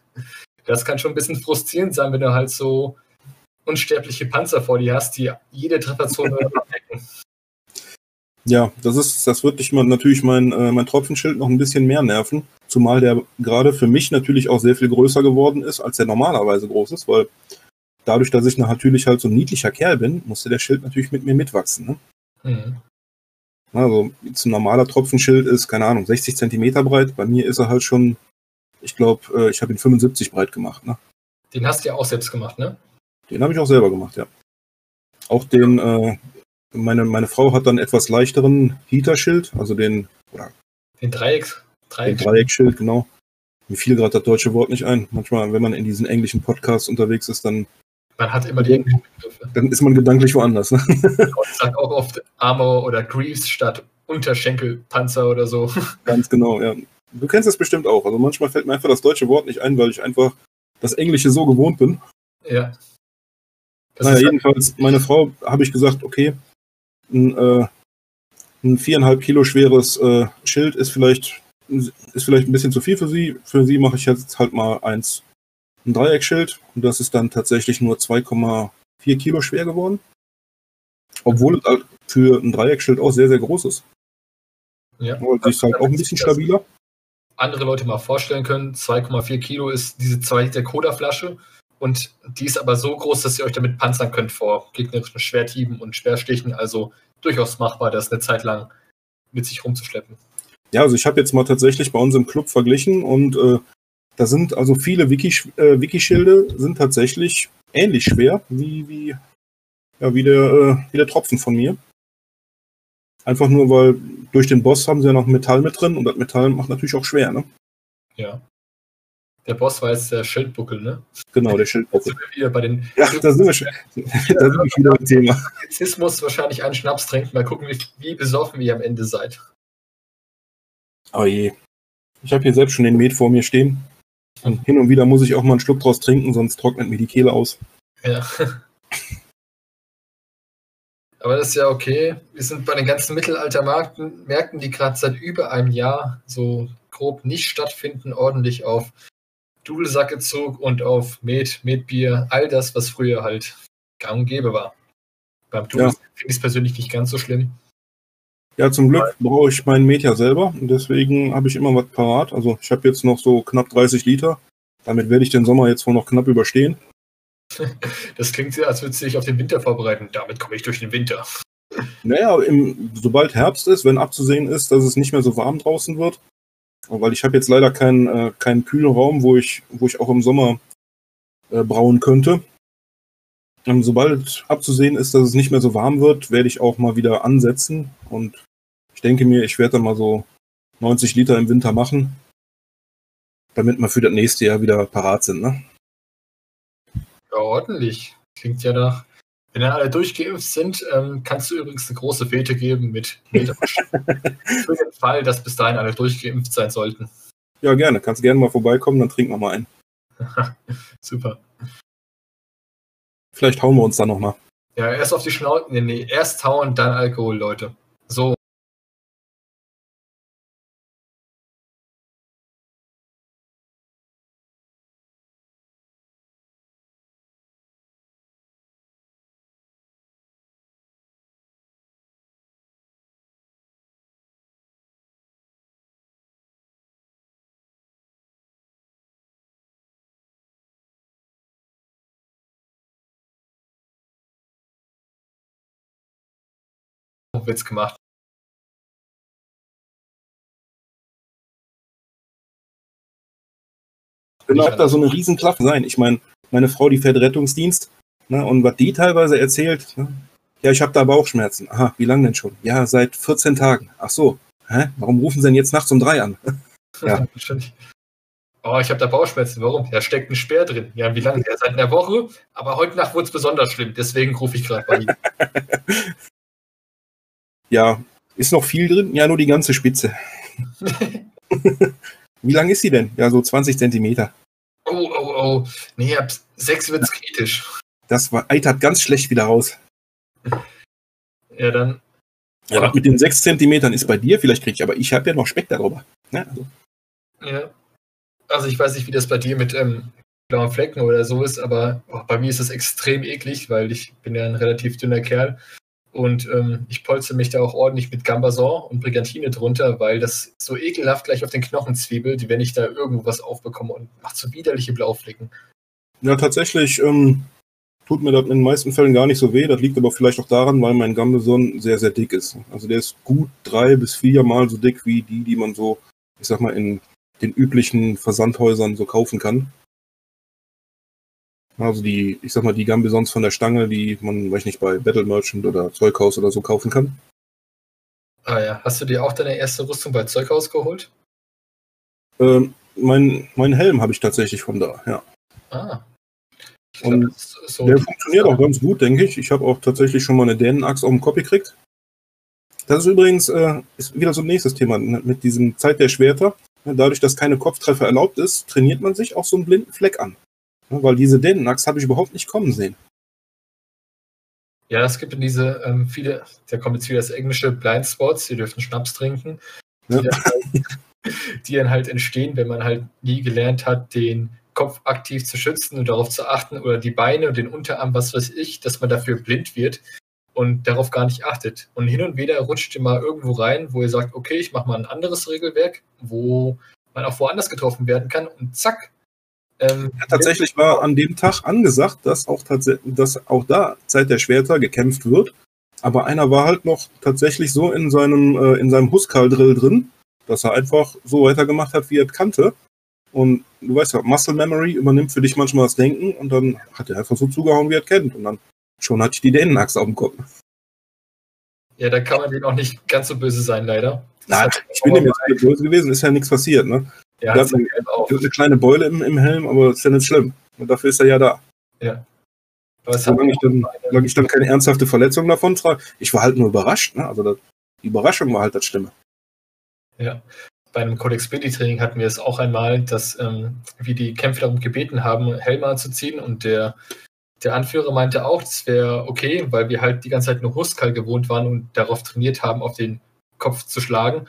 das kann schon ein bisschen frustrierend sein, wenn du halt so unsterbliche Panzer vor dir hast, die jede Trefferzone (laughs) abdecken. Ja, das ist, das wird dich natürlich mein, äh, mein Tropfenschild noch ein bisschen mehr nerven. Zumal der gerade für mich natürlich auch sehr viel größer geworden ist, als der normalerweise groß ist, weil dadurch, dass ich natürlich halt so ein niedlicher Kerl bin, musste der Schild natürlich mit mir mitwachsen. Ne? Mhm. Also, ein normaler Tropfenschild ist, keine Ahnung, 60 Zentimeter breit. Bei mir ist er halt schon, ich glaube, äh, ich habe ihn 75 breit gemacht. Ne? Den hast du ja auch selbst gemacht, ne? Den habe ich auch selber gemacht, ja. Auch den, äh, meine, meine Frau hat dann etwas leichteren Heater-Schild, also den, oder den Dreiecks, Dreieck. Den Dreieckschild, genau. Mir fiel gerade das deutsche Wort nicht ein. Manchmal, wenn man in diesen englischen Podcasts unterwegs ist, dann. Man hat immer die englischen Begriffe. Dann ist man gedanklich woanders. Ne? (laughs) Ich sage auch oft Armor oder Greaves statt Unterschenkelpanzer oder so. (laughs) Ganz genau, ja. Du kennst das bestimmt auch. Also manchmal fällt mir einfach das deutsche Wort nicht ein, weil ich einfach das Englische so gewohnt bin. Ja. Naja, jedenfalls, meine Frau habe ich gesagt, okay, ein, äh, ein viereinhalb Kilo schweres äh, Schild ist vielleicht, ist vielleicht ein bisschen zu viel für sie. Für sie mache ich jetzt halt mal eins, ein Dreieckschild und das ist dann tatsächlich nur 2,4 Kilo schwer geworden. Obwohl es halt für ein Dreieckschild auch sehr, sehr groß ist. Ja. Aber sie ist halt auch ein bisschen stabiler. Andere Leute mal vorstellen können, 2,4 Kilo ist diese 2 Liter Cola-Flasche und die ist aber so groß, dass ihr euch damit panzern könnt vor gegnerischen Schwerthieben und Schwerstichen. Also durchaus machbar, das eine Zeit lang mit sich rumzuschleppen. Ja, also ich habe jetzt mal tatsächlich bei uns im Club verglichen und äh, da sind also viele Wiki, äh, Wiki-Schilde sind tatsächlich ähnlich schwer wie, wie, ja, wie, der, äh, wie der Tropfen von mir. Einfach nur, weil durch den Boss haben sie ja noch Metall mit drin und das Metall macht natürlich auch schwer, ne? Ja. Der Boss war jetzt der Schildbuckel, ne? Genau, der Schildbuckel. Sind wir wieder bei den Ja, da sind wir schon. da sind wir wieder beim Thema. Rassismus wahrscheinlich einen Schnaps trinken. Mal gucken, wie, wie besoffen ihr am Ende seid. Oh je. Ich habe hier selbst schon den Met vor mir stehen. Und hin und wieder muss ich auch mal einen Schluck draus trinken, sonst trocknet mir die Kehle aus. Ja. Aber das ist ja okay. Wir sind bei den ganzen Mittelaltermärkten, Märkten, die gerade seit über einem Jahr so grob nicht stattfinden, ordentlich auf Dudelsackezug und auf Met, Metbier, all das, was früher halt gang und gäbe war. Beim Dudel Ja. finde ich es persönlich nicht ganz so schlimm. Ja, zum Glück brauche ich meinen Met ja selber und deswegen habe ich immer was parat. Also ich habe jetzt noch so knapp 30 Liter. Damit werde ich den Sommer jetzt wohl noch knapp überstehen. (laughs) Das klingt sehr, als würdest du dich auf den Winter vorbereiten. Damit komme ich durch den Winter. Naja, im, sobald Herbst ist, wenn abzusehen ist, dass es nicht mehr so warm draußen wird, weil ich habe jetzt leider keinen, äh, keinen kühlen Raum, wo ich, wo ich auch im Sommer äh, brauen könnte. Ähm, sobald abzusehen ist, dass es nicht mehr so warm wird, werde ich auch mal wieder ansetzen und ich denke mir, ich werde dann mal so 90 Liter im Winter machen, damit wir für das nächste Jahr wieder parat sind. Ne? Ja, ordentlich. Klingt ja nach. Wenn dann alle durchgeimpft sind, ähm, kannst du übrigens eine große Fete geben mit. (laughs) Für den Fall, dass bis dahin alle durchgeimpft sein sollten. Ja, gerne. Kannst gerne mal vorbeikommen, dann trinken wir mal einen. (laughs) Super. Vielleicht hauen wir uns dann noch mal. Ja, erst auf die Schnauze. Nee, nee, erst hauen, dann Alkohol, Leute. So. Witz gemacht. Ich habe da so eine riesen Klaffe sein. Ich meine, meine Frau, die fährt Rettungsdienst. Ne, und was die teilweise erzählt, ne, ja, ich habe da Bauchschmerzen. Aha, wie lange denn schon? Ja, seit 14 Tagen. Ach so. Hä? Warum rufen sie denn jetzt nachts um drei an? (laughs) Ja. Wahrscheinlich. Oh, ich habe da Bauchschmerzen. Warum? Da steckt ein Speer drin. Ja, wie lange? Ja, seit einer Woche. Aber heute Nacht wurde es besonders schlimm. Deswegen rufe ich gerade bei Ihnen. (laughs) Ja, ist noch viel drin? Ja, nur die ganze Spitze. (laughs) Wie lang ist sie denn? Ja, so 20 Zentimeter. Oh, oh, oh. Nee, ab sechs wird's kritisch. Das war, eitert ganz schlecht wieder raus. Ja, dann. Ja, was mit den 6 Zentimetern ist bei dir, vielleicht krieg ich, aber ich habe ja noch Speck darüber. Ja, also, Ja. Also ich weiß nicht, wie das bei dir mit ähm, blauen Flecken oder so ist, aber oh, bei mir ist das extrem eklig, weil ich bin ja ein relativ dünner Kerl und ähm, ich polze mich da auch ordentlich mit Gambason und Brigantine drunter, weil das so ekelhaft gleich auf den Knochen zwiebelt, wenn ich da irgendwo was aufbekomme und macht so widerliche Blauflecken. ja, tatsächlich ähm, tut mir das in den meisten Fällen gar nicht so weh. Das liegt aber vielleicht auch daran, weil mein Gambeson sehr, sehr dick ist. Also der ist gut drei bis viermal so dick wie die, die man so, ich sag mal, in den üblichen Versandhäusern so kaufen kann. Also die, ich sag mal, die Gambesons von der Stange, die man, weiß ich nicht, bei Battle Merchant oder Zeughaus oder so kaufen kann. Ah ja, hast du dir auch deine erste Rüstung bei Zeughaus geholt? Ähm, mein, mein Helm habe ich tatsächlich von da, ja. Ah. Und glaub, ist so Der funktioniert auch ganz gut, denke ich. Ich habe auch tatsächlich schon mal eine Dänenachs auf den Kopf gekriegt. Das ist übrigens äh, ist wieder so ein nächstes Thema ne, mit diesem Zeit der Schwerter. Dadurch, dass keine Kopftreffer erlaubt ist, trainiert man sich auch so einen blinden Fleck an. Weil diese Dänenachs habe ich überhaupt nicht kommen sehen. Ja, es gibt in diese ähm, viele, da kommt jetzt wieder das englische Blind Spots, die dürfen Schnaps trinken, die, Ja. dann halt, (laughs) die dann halt entstehen, wenn man halt nie gelernt hat, den Kopf aktiv zu schützen und darauf zu achten oder die Beine und den Unterarm, was weiß ich, dass man dafür blind wird und darauf gar nicht achtet. Und hin und wieder rutscht ihr mal irgendwo rein, wo ihr sagt, okay, ich mache mal ein anderes Regelwerk, wo man auch woanders getroffen werden kann und zack. Ähm, Ja, tatsächlich war an dem Tag angesagt, dass auch, dass auch da Zeit der Schwerter gekämpft wird. Aber einer war halt noch tatsächlich so in seinem, äh, in seinem Huskal-Drill drin, dass er einfach so weitergemacht hat, wie er es kannte. Und du weißt ja, Muscle Memory übernimmt für dich manchmal das Denken und dann hat er einfach so zugehauen, wie er es kennt. Und dann schon hatte ich die Dänenachse auf dem Kopf. Ja, da kann man den auch nicht ganz so böse sein, leider. Nein, ich bin dem jetzt nicht böse gewesen, ist ja nichts passiert, ne? Ja, Da hat eine, eine kleine Beule im, im Helm, aber ist ja nicht schlimm. Und dafür ist er ja da. ja. Aber Solange ich dann, solange ich dann keine ernsthafte Verletzung davon trage. Ich war halt nur überrascht, ne? Also das, die Überraschung war halt das Schlimme. Ja. Bei einem Codex Billy Training hatten wir es auch einmal, dass ähm, wir die Kämpfer darum gebeten haben, Helme anzuziehen und der, der Anführer meinte auch, das wäre okay, weil wir halt die ganze Zeit nur Huskal gewohnt waren und darauf trainiert haben, auf den Kopf zu schlagen.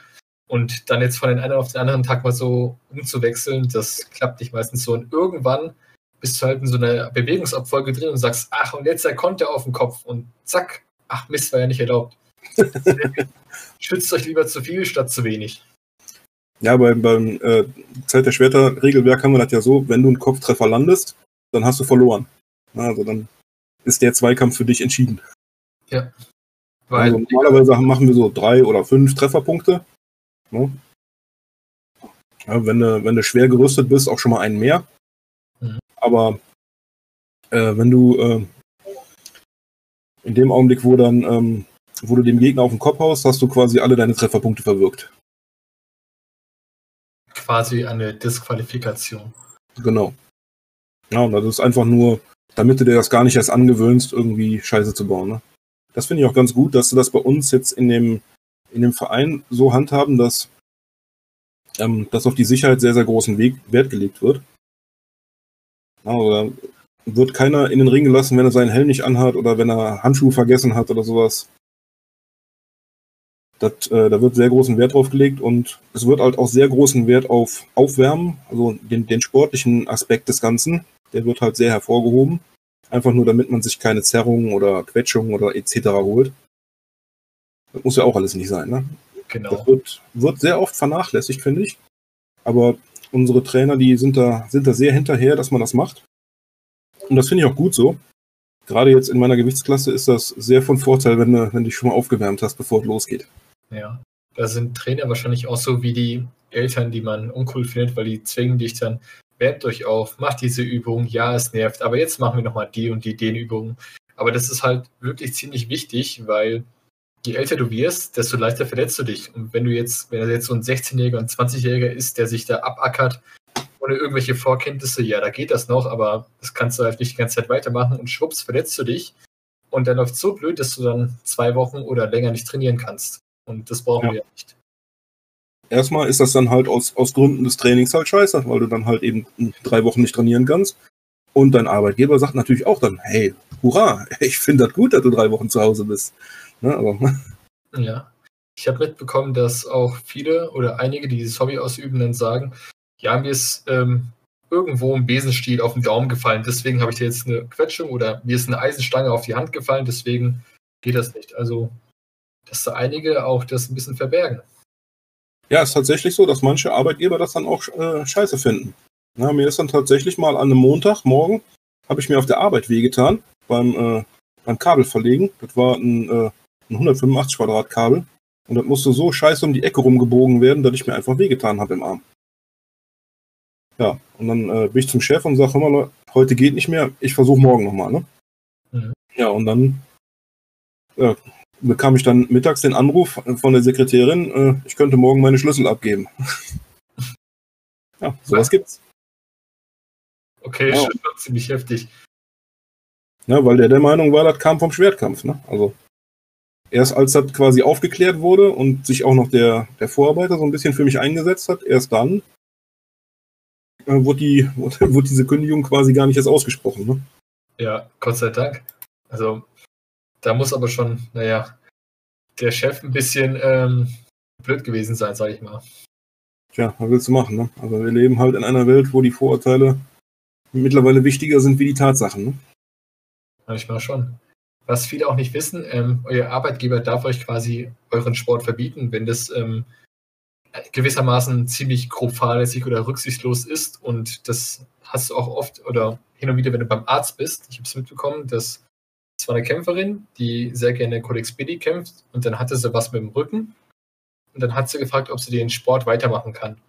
Und dann jetzt von den einen auf den anderen Tag mal so umzuwechseln, das klappt nicht meistens so. Und irgendwann bist du halt in so einer Bewegungsabfolge drin und sagst, ach, und jetzt der Konter auf den Kopf und zack, ach Mist, war ja nicht erlaubt. (laughs) Schützt euch lieber zu viel statt zu wenig. Ja, beim, beim äh, Zeit der Schwerter-Regelwerk haben wir das ja so, wenn du einen Kopftreffer landest, dann hast du verloren. Also dann ist der Zweikampf für dich entschieden. Weil, Also normalerweise machen wir so drei oder fünf Trefferpunkte. Ne? Ja, wenn, du, wenn du schwer gerüstet bist, auch schon mal einen mehr. Mhm. Aber äh, wenn du äh, in dem Augenblick, wo dann, ähm, wo du dem Gegner auf den Kopf haust, hast du quasi alle deine Trefferpunkte verwirkt. quasi eine Disqualifikation. Genau. Ja, und das ist einfach nur, damit du dir das gar nicht erst angewöhnst, irgendwie Scheiße zu bauen. Ne? Das finde ich auch ganz gut, dass du das bei uns jetzt in dem, in dem Verein so handhaben, dass, ähm, dass auf die Sicherheit sehr, sehr großen Weg, Wert gelegt wird. Also da wird keiner in den Ring gelassen, wenn er seinen Helm nicht anhat oder wenn er Handschuhe vergessen hat oder sowas. Das, äh, da wird sehr großen Wert drauf gelegt und es wird halt auch sehr großen Wert auf Aufwärmen, also den, den sportlichen Aspekt des Ganzen, der wird halt sehr hervorgehoben. Einfach nur, damit man sich keine Zerrungen oder Quetschungen oder etc. holt. Das muss ja auch alles nicht sein, ne? Genau. Das wird, wird sehr oft vernachlässigt, finde ich. Aber unsere Trainer, die sind da, sind da sehr hinterher, dass man das macht. Und das finde ich auch gut so. Gerade jetzt in meiner Gewichtsklasse ist das sehr von Vorteil, wenn du, wenn du dich schon mal aufgewärmt hast, bevor es losgeht. Ja. Da sind Trainer wahrscheinlich auch so wie die Eltern, die man uncool findet, weil die zwingen dich dann, wärmt euch auf, macht diese Übung, ja, es nervt, aber jetzt machen wir nochmal die und die, den Übungen. Aber das ist halt wirklich ziemlich wichtig, weil je älter du wirst, desto leichter verletzt du dich. Und wenn du jetzt, wenn er jetzt so ein 16-Jähriger und 20-Jähriger ist, der sich da abackert, ohne irgendwelche Vorkenntnisse, ja, da geht das noch, aber das kannst du halt nicht die ganze Zeit weitermachen und schwupps verletzt du dich. Und dann läuft es so blöd, dass du dann zwei Wochen oder länger nicht trainieren kannst. Und das brauchen Ja. wir ja nicht. Erstmal ist das dann halt aus, aus Gründen des Trainings halt scheiße, weil du dann halt eben drei Wochen nicht trainieren kannst. Und dein Arbeitgeber sagt natürlich auch dann, hey, hurra, (laughs) ich finde das gut, dass du drei Wochen zu Hause bist. Ne, aber, (laughs) Ja. Ich habe mitbekommen, dass auch viele oder einige, die dieses Hobby ausüben, dann sagen, ja, mir ist ähm, irgendwo ein Besenstiel auf den Daumen gefallen, deswegen habe ich dir jetzt eine Quetschung oder mir ist eine Eisenstange auf die Hand gefallen, deswegen geht das nicht. Also, dass da einige auch das ein bisschen verbergen. Ja, ist tatsächlich so, dass manche Arbeitgeber das dann auch äh, scheiße finden. Na, mir ist dann tatsächlich mal an einem Montagmorgen, habe ich mir auf der Arbeit wehgetan beim, äh, beim Kabel verlegen. Das war ein, äh, ein 185 Quadrat Kabel. Und das musste so scheiße um die Ecke rumgebogen werden, dass ich mir einfach wehgetan habe im Arm. Ja, und dann äh, bin ich zum Chef und sage, hör mal, heute geht nicht mehr, ich versuche morgen nochmal, ne? Mhm. Ja, und dann äh, bekam ich dann mittags den Anruf von der Sekretärin, äh, ich könnte morgen meine Schlüssel abgeben. (laughs) ja, sowas gibt's. Okay, Ja. schon ziemlich heftig. Ja, weil der der Meinung war, das kam vom Schwertkampf. Ne? Also erst als das quasi aufgeklärt wurde und sich auch noch der, der Vorarbeiter so ein bisschen für mich eingesetzt hat, erst dann äh, wurde, die, (laughs) wurde, wurde diese Kündigung quasi gar nicht erst ausgesprochen. Ne? Ja, Gott sei Dank. Also, da muss aber schon, naja, der Chef ein bisschen ähm, blöd gewesen sein, sage ich mal. Tja, was willst du machen? Ne? Also wir leben halt in einer Welt, wo die Vorurteile mittlerweile wichtiger sind wie die Tatsachen. Ne? Manchmal schon. Was viele auch nicht wissen, ähm, euer Arbeitgeber darf euch quasi euren Sport verbieten, wenn das ähm, gewissermaßen ziemlich grob fahrlässig oder rücksichtslos ist. Und das hast du auch oft oder hin und wieder, wenn du beim Arzt bist. Ich habe es mitbekommen, dass es war eine Kämpferin, die sehr gerne Codex Billy kämpft und dann hatte sie was mit dem Rücken. und dann hat sie gefragt, ob sie den Sport weitermachen kann.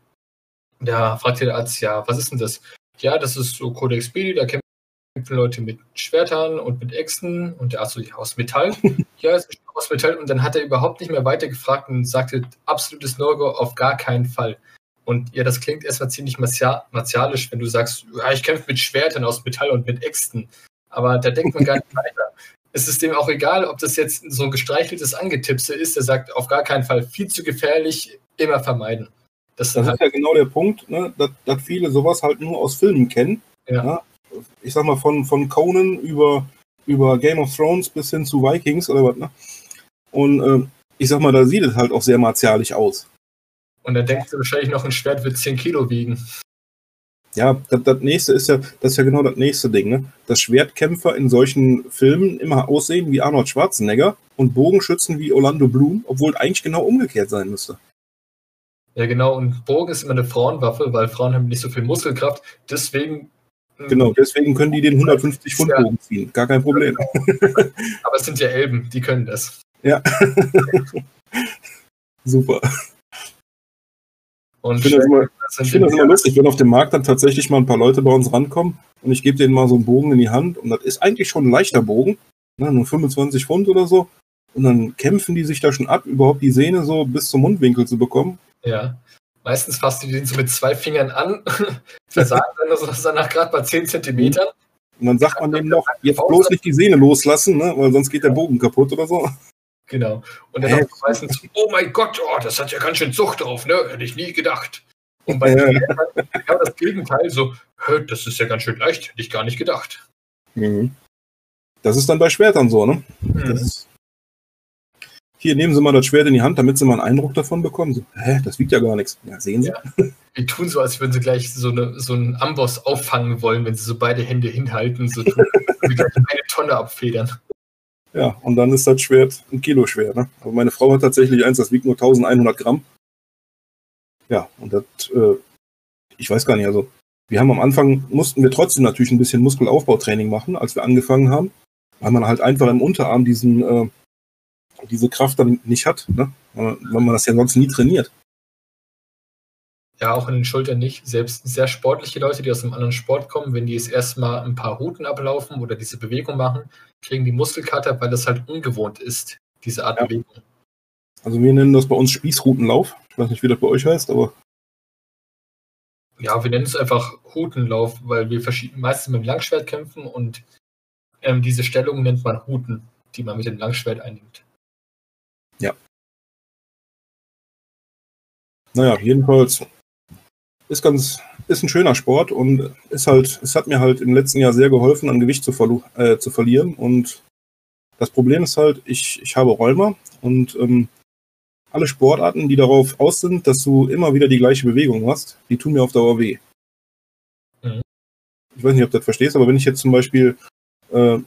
Und da fragte der Arzt, ja, was ist denn das? Ja, das ist so Codex Belli, da kämpfen Leute mit Schwertern und mit Äxten und der Arzt so, ja, aus Metall. (laughs) ja, es ist aus Metall. Und dann hat er überhaupt nicht mehr weiter gefragt und sagte, absolutes No-Go, auf gar keinen Fall. Und ja, das klingt erstmal ziemlich martialisch, wenn du sagst, ja, ich kämpfe mit Schwertern aus Metall und mit Äxten. Aber da denkt man gar nicht (laughs) weiter. Es ist dem auch egal, ob das jetzt so ein gestreicheltes Angetipse ist, der sagt, auf gar keinen Fall, viel zu gefährlich, immer vermeiden. Das, das halt ist ja genau der Punkt, ne, dass, dass, viele sowas halt nur aus Filmen kennen. Ja. Ne? Ich sag mal, von, von Conan über, über Game of Thrones bis hin zu Vikings oder was, ne? Und äh, ich sag mal, da sieht es halt auch sehr martialisch aus. Und dann denkst du wahrscheinlich noch, ein Schwert wird 10 Kilo wiegen. Ja, das, das, nächste ist ja, das ist ja genau das nächste Ding, ne? Dass Schwertkämpfer in solchen Filmen immer aussehen wie Arnold Schwarzenegger und Bogenschützen wie Orlando Bloom, obwohl eigentlich genau umgekehrt sein müsste. Ja, genau, und Bogen ist immer eine Frauenwaffe, weil Frauen haben nicht so viel Muskelkraft. Deswegen. Hm, genau, deswegen können die den 150 Pfund Bogen ziehen. Gar kein Problem. (laughs) Aber es sind ja Elben, die können das. Ja. (laughs) Super. Und ich finde das, immer, ich find das immer lustig, wenn auf dem Markt dann tatsächlich mal ein paar Leute bei uns rankommen und ich gebe denen mal so einen Bogen in die Hand und das ist eigentlich schon ein leichter Bogen, ne, nur 25 Pfund oder so. Und dann kämpfen die sich da schon ab, überhaupt die Sehne so bis zum Mundwinkel zu bekommen. Ja. Meistens fasst du den so mit zwei Fingern an, (laughs) versagen dann also danach gerade bei 10 Zentimetern. Und dann sagt man dem noch, jetzt bloß nicht die Sehne loslassen, ne? weil sonst geht der Bogen kaputt oder so. Genau. Und dann auch meistens, oh mein Gott, oh, das hat ja ganz schön Zucht drauf, ne? Hätte ich nie gedacht. Und bei ja. genau das Gegenteil, so, das ist ja ganz schön leicht, hätte ich gar nicht gedacht. Mhm. Das ist dann bei Schwertern so, ne? Mhm. Ist, hier nehmen Sie mal das Schwert in die Hand, damit Sie mal einen Eindruck davon bekommen. So, hä, das wiegt ja gar nichts. Ja, sehen Sie. Ja. Die tun so, als würden sie gleich so, eine, so einen Amboss auffangen wollen, wenn sie so beide Hände hinhalten, so tun, (laughs) wie gleich eine Tonne abfedern. Ja, und dann ist das Schwert ein Kilo schwer. Ne? Aber meine Frau hat tatsächlich eins, das wiegt nur 1100 Gramm. Ja, und das, äh, ich weiß gar nicht, also wir haben am Anfang, mussten wir trotzdem natürlich ein bisschen Muskelaufbautraining machen, als wir angefangen haben, weil man halt einfach im Unterarm diesen, äh, diese Kraft dann nicht hat, ne? weil man das ja sonst nie trainiert. Ja, auch in den Schultern nicht. Selbst sehr sportliche Leute, die aus einem anderen Sport kommen, wenn die es erstmal ein paar Routen ablaufen oder diese Bewegung machen, kriegen die Muskelkater, weil das halt ungewohnt ist, diese Art ja. Bewegung. Also wir nennen das bei uns Spießrutenlauf. Ich weiß nicht, wie das bei euch heißt, aber. Ja, wir nennen es einfach Hutenlauf, weil wir meistens mit dem Langschwert kämpfen und ähm, diese Stellung nennt man Huten, die man mit dem Langschwert einnimmt. Ja. Naja, jedenfalls ist ganz, ist ein schöner Sport und ist halt, es hat mir halt im letzten Jahr sehr geholfen, an Gewicht zu, verlu äh, zu verlieren. Und das Problem ist halt, ich, ich habe Rheuma und ähm, alle Sportarten, die darauf aus sind, dass du immer wieder die gleiche Bewegung hast, die tun mir auf Dauer weh. Mhm. Ich weiß nicht, ob du das verstehst, aber wenn ich jetzt zum Beispiel äh,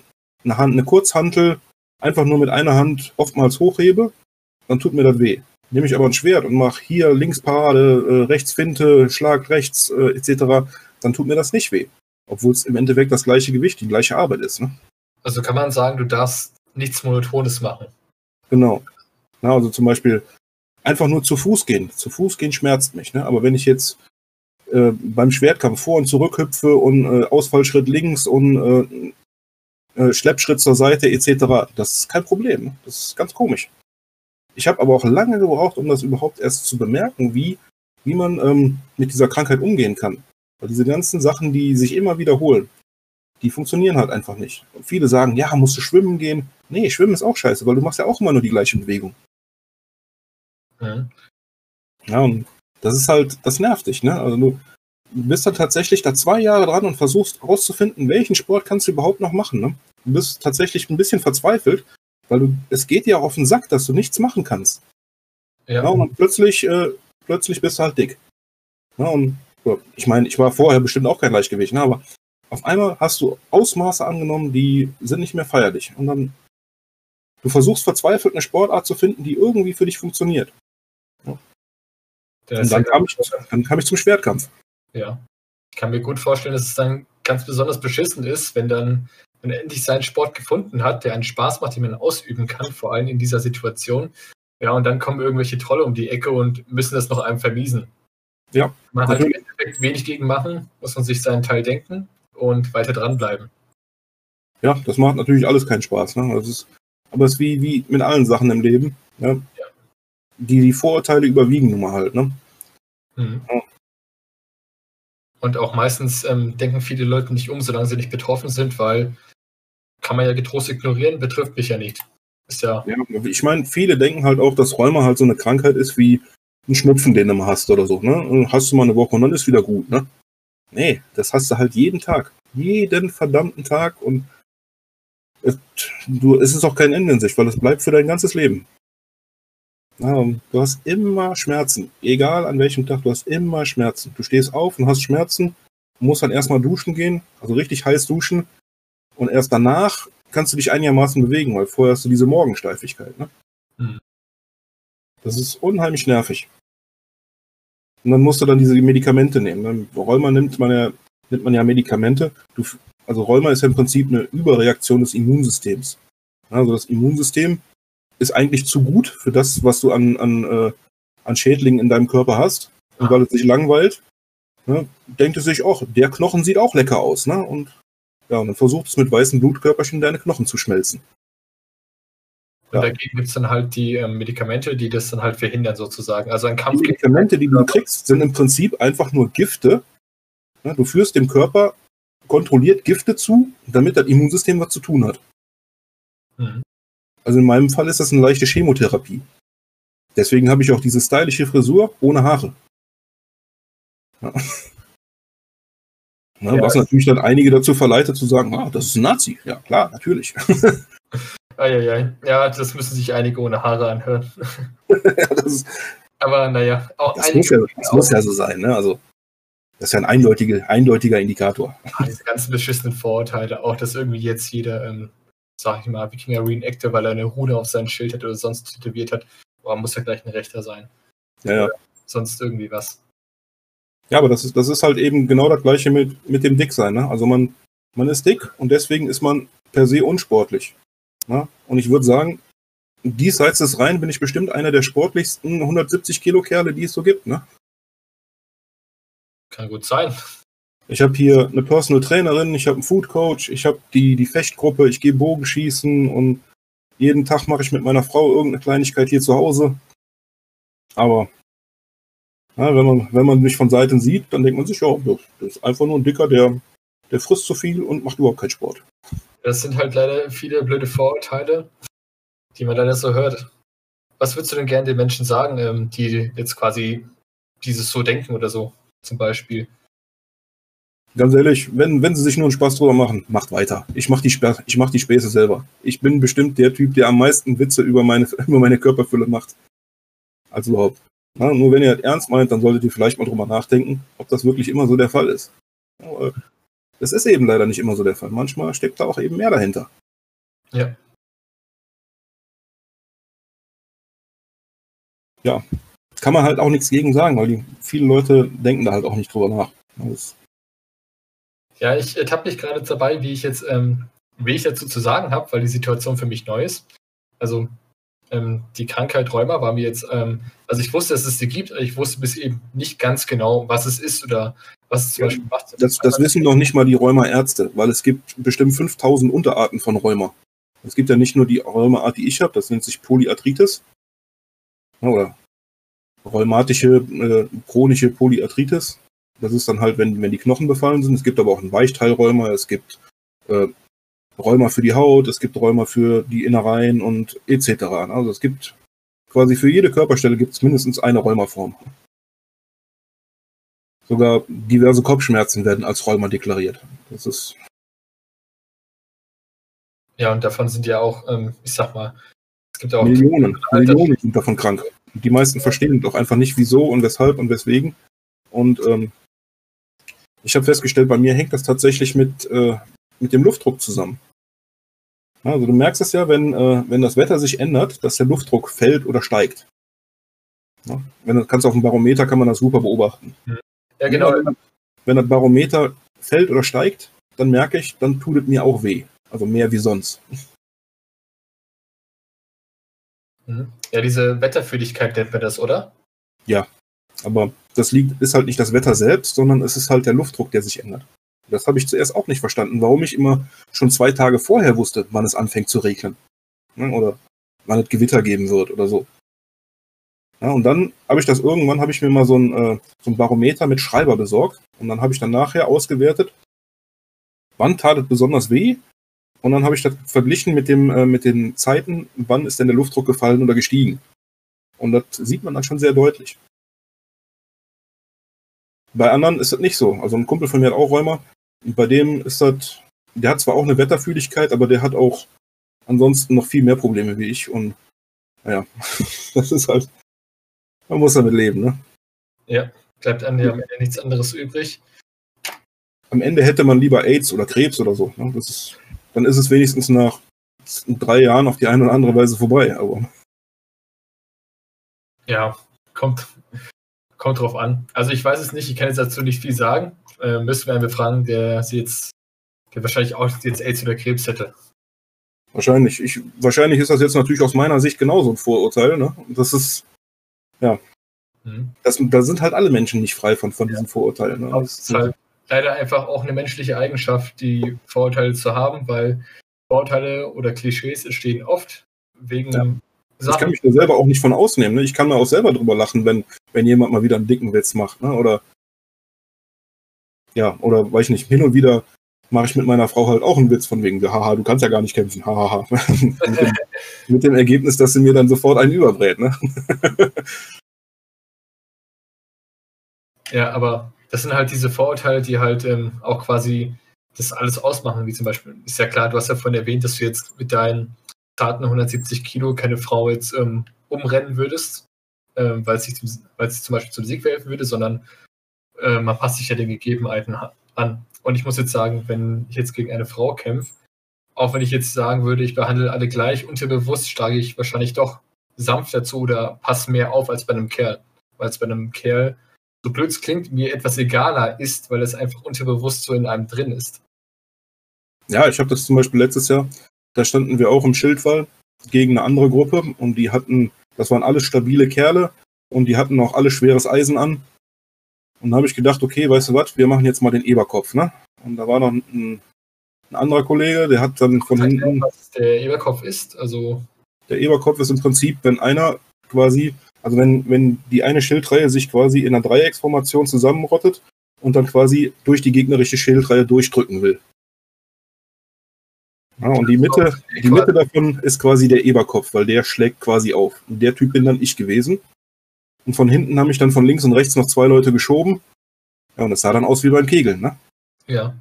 eine, Hand, eine Kurzhantel einfach nur mit einer Hand oftmals hochhebe, dann tut mir das weh. Nehme ich aber ein Schwert und mache hier links Parade, äh, rechts Finte, Schlag rechts äh, etc., dann tut mir das nicht weh. Obwohl es im Endeffekt das gleiche Gewicht, die gleiche Arbeit ist. Ne? Also kann man sagen, du darfst nichts Monotones machen. Genau. Na, also zum Beispiel einfach nur zu Fuß gehen. Zu Fuß gehen schmerzt mich. Ne? Aber wenn ich jetzt äh, beim Schwertkampf vor und zurück hüpfe und äh, Ausfallschritt links und äh, äh Schleppschritt zur Seite etc., das ist kein Problem. Das ist ganz komisch. Ich habe aber auch lange gebraucht, um das überhaupt erst zu bemerken, wie, wie man ähm, mit dieser Krankheit umgehen kann. Weil diese ganzen Sachen, die sich immer wiederholen, die funktionieren halt einfach nicht. Und viele sagen, ja, musst du schwimmen gehen. Nee, schwimmen ist auch scheiße, weil du machst ja auch immer nur die gleiche Bewegung. Mhm. Ja, und das ist halt, das nervt dich, ne? Also du bist dann tatsächlich da zwei Jahre dran und versuchst herauszufinden, welchen Sport kannst du überhaupt noch machen, ne? Du bist tatsächlich ein bisschen verzweifelt, weil du, es geht dir auf den Sack, dass du nichts machen kannst. Ja. ja und plötzlich, äh, plötzlich bist du halt dick. Ja, und ich meine, ich war vorher bestimmt auch kein Leichtgewicht, ne, aber auf einmal hast du Ausmaße angenommen, die sind nicht mehr feierlich. Und dann, du versuchst verzweifelt eine Sportart zu finden, die irgendwie für dich funktioniert. Ja. Und dann kam, ich, dann kam ich zum Schwertkampf. Ja. Ich kann mir gut vorstellen, dass es dann ganz besonders beschissen ist, wenn dann wenn er endlich seinen Sport gefunden hat, der einen Spaß macht, den man ausüben kann, vor allem in dieser Situation. Ja, und dann kommen irgendwelche Trolle um die Ecke und müssen das noch einem vermiesen. Ja. Man hat im Endeffekt wenig gegen machen, muss man sich seinen Teil denken und weiter dranbleiben. Ja, das macht natürlich alles keinen Spaß. Ne? Das ist, aber es ist wie, wie mit allen Sachen im Leben. Ja? ja. Die, die Vorurteile überwiegen nun mal halt. Ne? Mhm. Ja. Und auch meistens ähm, denken viele Leute nicht um, solange sie nicht betroffen sind, weil kann man ja getrost ignorieren, betrifft mich ja nicht. Ist ja. ja ich meine, viele denken halt auch, dass Rheuma halt so eine Krankheit ist wie ein Schnupfen, den du mal hast oder so. Ne? Hast du mal eine Woche und dann ist wieder gut. Ne? Nee, das hast du halt jeden Tag. Jeden verdammten Tag und es, du, es ist auch kein Ende in sich, weil es bleibt für dein ganzes Leben. Du hast immer Schmerzen. Egal an welchem Tag, du hast immer Schmerzen. Du stehst auf und hast Schmerzen, musst dann erstmal duschen gehen, also richtig heiß duschen. Und erst danach kannst du dich einigermaßen bewegen, weil vorher hast du diese Morgensteifigkeit. Ne? Mhm. Das ist unheimlich nervig. Und dann musst du dann diese Medikamente nehmen. Beim Rheuma nimmt man ja, nimmt man ja Medikamente. Du, also Rheuma ist ja im Prinzip eine Überreaktion des Immunsystems. Also das Immunsystem ist eigentlich zu gut für das, was du an, an, äh, an Schädlingen in deinem Körper hast. Und weil es sich langweilt, ne, denkt es sich auch, der Knochen sieht auch lecker aus. Ne? Und ja, und dann versucht es mit weißen Blutkörperchen in deine Knochen zu schmelzen. Und ja. dagegen gibt es dann halt die äh, Medikamente, die das dann halt verhindern, sozusagen. Also ein Kampf. Die Medikamente, die du kriegst, sind im Prinzip einfach nur Gifte. Ja, du führst dem Körper kontrolliert Gifte zu, damit das Immunsystem was zu tun hat. Mhm. Also in meinem Fall ist das eine leichte Chemotherapie. Deswegen habe ich auch diese stylische Frisur ohne Haare. Ja. Na, ja, was natürlich dann einige dazu verleitet zu sagen, ah, das ist ein Nazi. Ja, klar, natürlich. (laughs) Eieiei. Ja, das müssen sich einige ohne Haare anhören. (laughs) ja, ist, Aber naja, auch das, muss ja, das muss ja so sein, ne? Also, das ist ja ein eindeutiger, eindeutiger Indikator. Ja, diese ganzen beschissenen Vorurteile, auch dass irgendwie jetzt jeder, ähm, sag ich mal, Wikinger Reenactor, weil er eine Rune auf sein Schild hat oder sonst tätowiert hat, boah, muss ja gleich ein Rechter sein. Ja, ja. sonst irgendwie was. Ja, aber das ist, das ist halt eben genau das gleiche mit, mit dem Dicksein. Ne? Also man, man ist dick und deswegen ist man per se unsportlich. Ne? Und ich würde sagen, diesseits des Rhein bin ich bestimmt einer der sportlichsten 170 Kilo Kerle, die es so gibt. Ne? Kann gut sein. Ich habe hier eine Personal Trainerin, ich habe einen Food Coach, ich habe die, die Fechtgruppe, ich gehe Bogenschießen und jeden Tag mache ich mit meiner Frau irgendeine Kleinigkeit hier zu Hause. Aber ja, wenn, man, wenn man mich von Seiten sieht, dann denkt man sich, ja, das, das ist einfach nur ein Dicker, der, der frisst zu viel und macht überhaupt keinen Sport. Das sind halt leider viele blöde Vorurteile, die man leider so hört. Was würdest du denn gerne den Menschen sagen, ähm, die jetzt quasi dieses so denken oder so, zum Beispiel? Ganz ehrlich, wenn, wenn sie sich nur einen Spaß drüber machen, macht weiter. Ich mache die, ich mach die Späße selber. Ich bin bestimmt der Typ, der am meisten Witze über meine, (laughs) über meine Körperfülle macht. Als überhaupt. Ja, nur wenn ihr das ernst meint, dann solltet ihr vielleicht mal drüber nachdenken, ob das wirklich immer so der Fall ist. Aber das ist eben leider nicht immer so der Fall. Manchmal steckt da auch eben mehr dahinter. Ja. Ja, kann man halt auch nichts gegen sagen, weil die, viele Leute denken da halt auch nicht drüber nach. Das ja, ich ertappe mich gerade dabei, wie ich jetzt, ähm, wie ich dazu zu sagen habe, weil die Situation für mich neu ist. Also ähm, die Krankheit Rheuma war mir jetzt, ähm, also ich wusste, dass es sie gibt, aber ich wusste bis eben nicht ganz genau, was es ist oder was es zum ja, Beispiel macht. Das, das wissen noch nicht mal die Rheuma-Ärzte, weil es gibt bestimmt 5000 Unterarten von Rheuma. Es gibt ja nicht nur die Rheumaart, die ich habe, das nennt sich Polyarthritis. Oder rheumatische, äh, chronische Polyarthritis. Das ist dann halt, wenn, wenn die Knochen befallen sind. Es gibt aber auch ein Weichteilrheuma, es gibt äh, Rheuma für die Haut, es gibt Rheuma für die Innereien und etc. Also es gibt quasi für jede Körperstelle gibt es mindestens eine Rheumaform. Sogar diverse Kopfschmerzen werden als Rheuma deklariert. Das ist. Ja, und davon sind ja auch, ähm, ich sag mal, es gibt ja auch. Millionen, Millionen sind davon krank. Die meisten verstehen doch einfach nicht, wieso und weshalb und weswegen. Und ähm, ich habe festgestellt, bei mir hängt das tatsächlich mit, äh, mit dem Luftdruck zusammen. Also du merkst es ja, wenn, äh, wenn das Wetter sich ändert, dass der Luftdruck fällt oder steigt. Ja, wenn du kannst auf dem Barometer kann man das super beobachten. Ja, genau. Wenn, wenn das Barometer fällt oder steigt, dann merke ich, dann tut es mir auch weh. Also mehr wie sonst. Mhm. Ja, diese Wetterfühligkeit nennt man das, oder? Ja, aber das liegt, ist halt nicht das Wetter selbst, sondern es ist halt der Luftdruck, der sich ändert. Das habe ich zuerst auch nicht verstanden, warum ich immer schon zwei Tage vorher wusste, wann es anfängt zu regnen. Ne, oder wann es Gewitter geben wird oder so. Ja, und dann habe ich das irgendwann, habe ich mir mal so ein, äh, so ein Barometer mit Schreiber besorgt. Und dann habe ich dann nachher ausgewertet, wann tat es besonders weh. Und dann habe ich das verglichen mit, dem, äh, mit den Zeiten, wann ist denn der Luftdruck gefallen oder gestiegen. Und das sieht man dann schon sehr deutlich. Bei anderen ist das nicht so. Also ein Kumpel von mir hat auch Räumer. Und bei dem ist das, der hat zwar auch eine Wetterfühligkeit, aber der hat auch ansonsten noch viel mehr Probleme wie ich. Und naja, (laughs) das ist halt, man muss damit leben, ne? Ja, bleibt einem ja nichts anderes übrig. Am Ende hätte man lieber AIDS oder Krebs oder so. Ne? Das ist, dann ist es wenigstens nach drei Jahren auf die eine oder andere Weise vorbei. Aber ja, kommt, kommt drauf an. Also ich weiß es nicht, ich kann jetzt dazu nicht viel sagen. Äh, müssen wir einen befragen, der sie jetzt, der wahrscheinlich auch jetzt AIDS oder Krebs hätte. Wahrscheinlich. Ich, wahrscheinlich ist das jetzt natürlich aus meiner Sicht genauso ein Vorurteil. Ne? Das ist, ja. Mhm. Das, da sind halt alle Menschen nicht frei von, von diesen Vorurteilen. Ne? Das ist halt leider einfach auch eine menschliche Eigenschaft, die Vorurteile zu haben, weil Vorurteile oder Klischees entstehen oft wegen ja. Ich kann mich da selber auch nicht von ausnehmen. Ne? Ich kann mir auch selber drüber lachen, wenn, wenn jemand mal wieder einen dicken Witz macht. Ne? Oder ja, oder weiß ich nicht, hin und wieder mache ich mit meiner Frau halt auch einen Witz von wegen, haha, du kannst ja gar nicht kämpfen, hahaha. (laughs) mit, dem, mit, dem, Ergebnis, dass sie mir dann sofort einen überbrät, ne? (laughs) ja, aber das sind halt diese Vorurteile, die halt ähm, auch quasi das alles ausmachen, wie zum Beispiel, ist ja klar, du hast ja vorhin erwähnt, dass du jetzt mit deinen Taten 170 Kilo keine Frau jetzt ähm, umrennen würdest, ähm, weil, sie zum Beispiel zum Sieg verhelfen würde, sondern äh, man passt sich ja den Gegebenheiten an. Und ich muss jetzt sagen, wenn ich jetzt gegen eine Frau kämpfe, auch wenn ich jetzt sagen würde, ich behandle alle gleich, unterbewusst schlage ich wahrscheinlich doch sanfter zu oder passe mehr auf als bei einem Kerl. Weil es bei einem Kerl, so blöd es klingt, mir etwas egaler ist, weil es einfach unterbewusst so in einem drin ist. Ja, ich habe das zum Beispiel letztes Jahr, da standen wir auch im Schildwall gegen eine andere Gruppe und die hatten, das waren alles stabile Kerle und die hatten auch alle schweres Eisen an und da habe ich gedacht, okay, weißt du was, wir machen jetzt mal den Eberkopf, ne? Und da war noch ein, ein anderer Kollege, der hat dann von hinten. Was der Eberkopf ist, also. Der Eberkopf ist im Prinzip, wenn einer quasi, also wenn, wenn die eine Schildreihe sich quasi in einer Dreiecksformation zusammenrottet und dann quasi durch die gegnerische Schildreihe durchdrücken will. Ja, und die Mitte, die Mitte davon ist quasi der Eberkopf, weil der schlägt quasi auf. Und der Typ bin dann ich gewesen. Und von hinten haben mich dann von links und rechts noch zwei Leute geschoben. Ja, und das sah dann aus wie beim Kegeln, ne? Ja.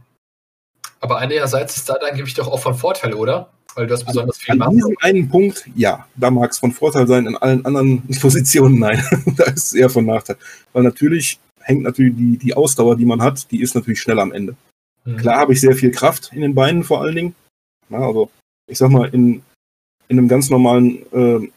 Aber einerseits ist da dann gebe ich doch auch von Vorteil, oder? Weil du hast besonders viel An diesem einen Punkt, ja, da mag es von Vorteil sein, in allen anderen (laughs) Positionen nein. (laughs) da ist es eher von Nachteil. Weil natürlich hängt natürlich die, die Ausdauer, die man hat, die ist natürlich schnell am Ende. Mhm. Klar habe ich sehr viel Kraft in den Beinen vor allen Dingen. Ja, also ich sag mal, in, in einem ganz normalen äh,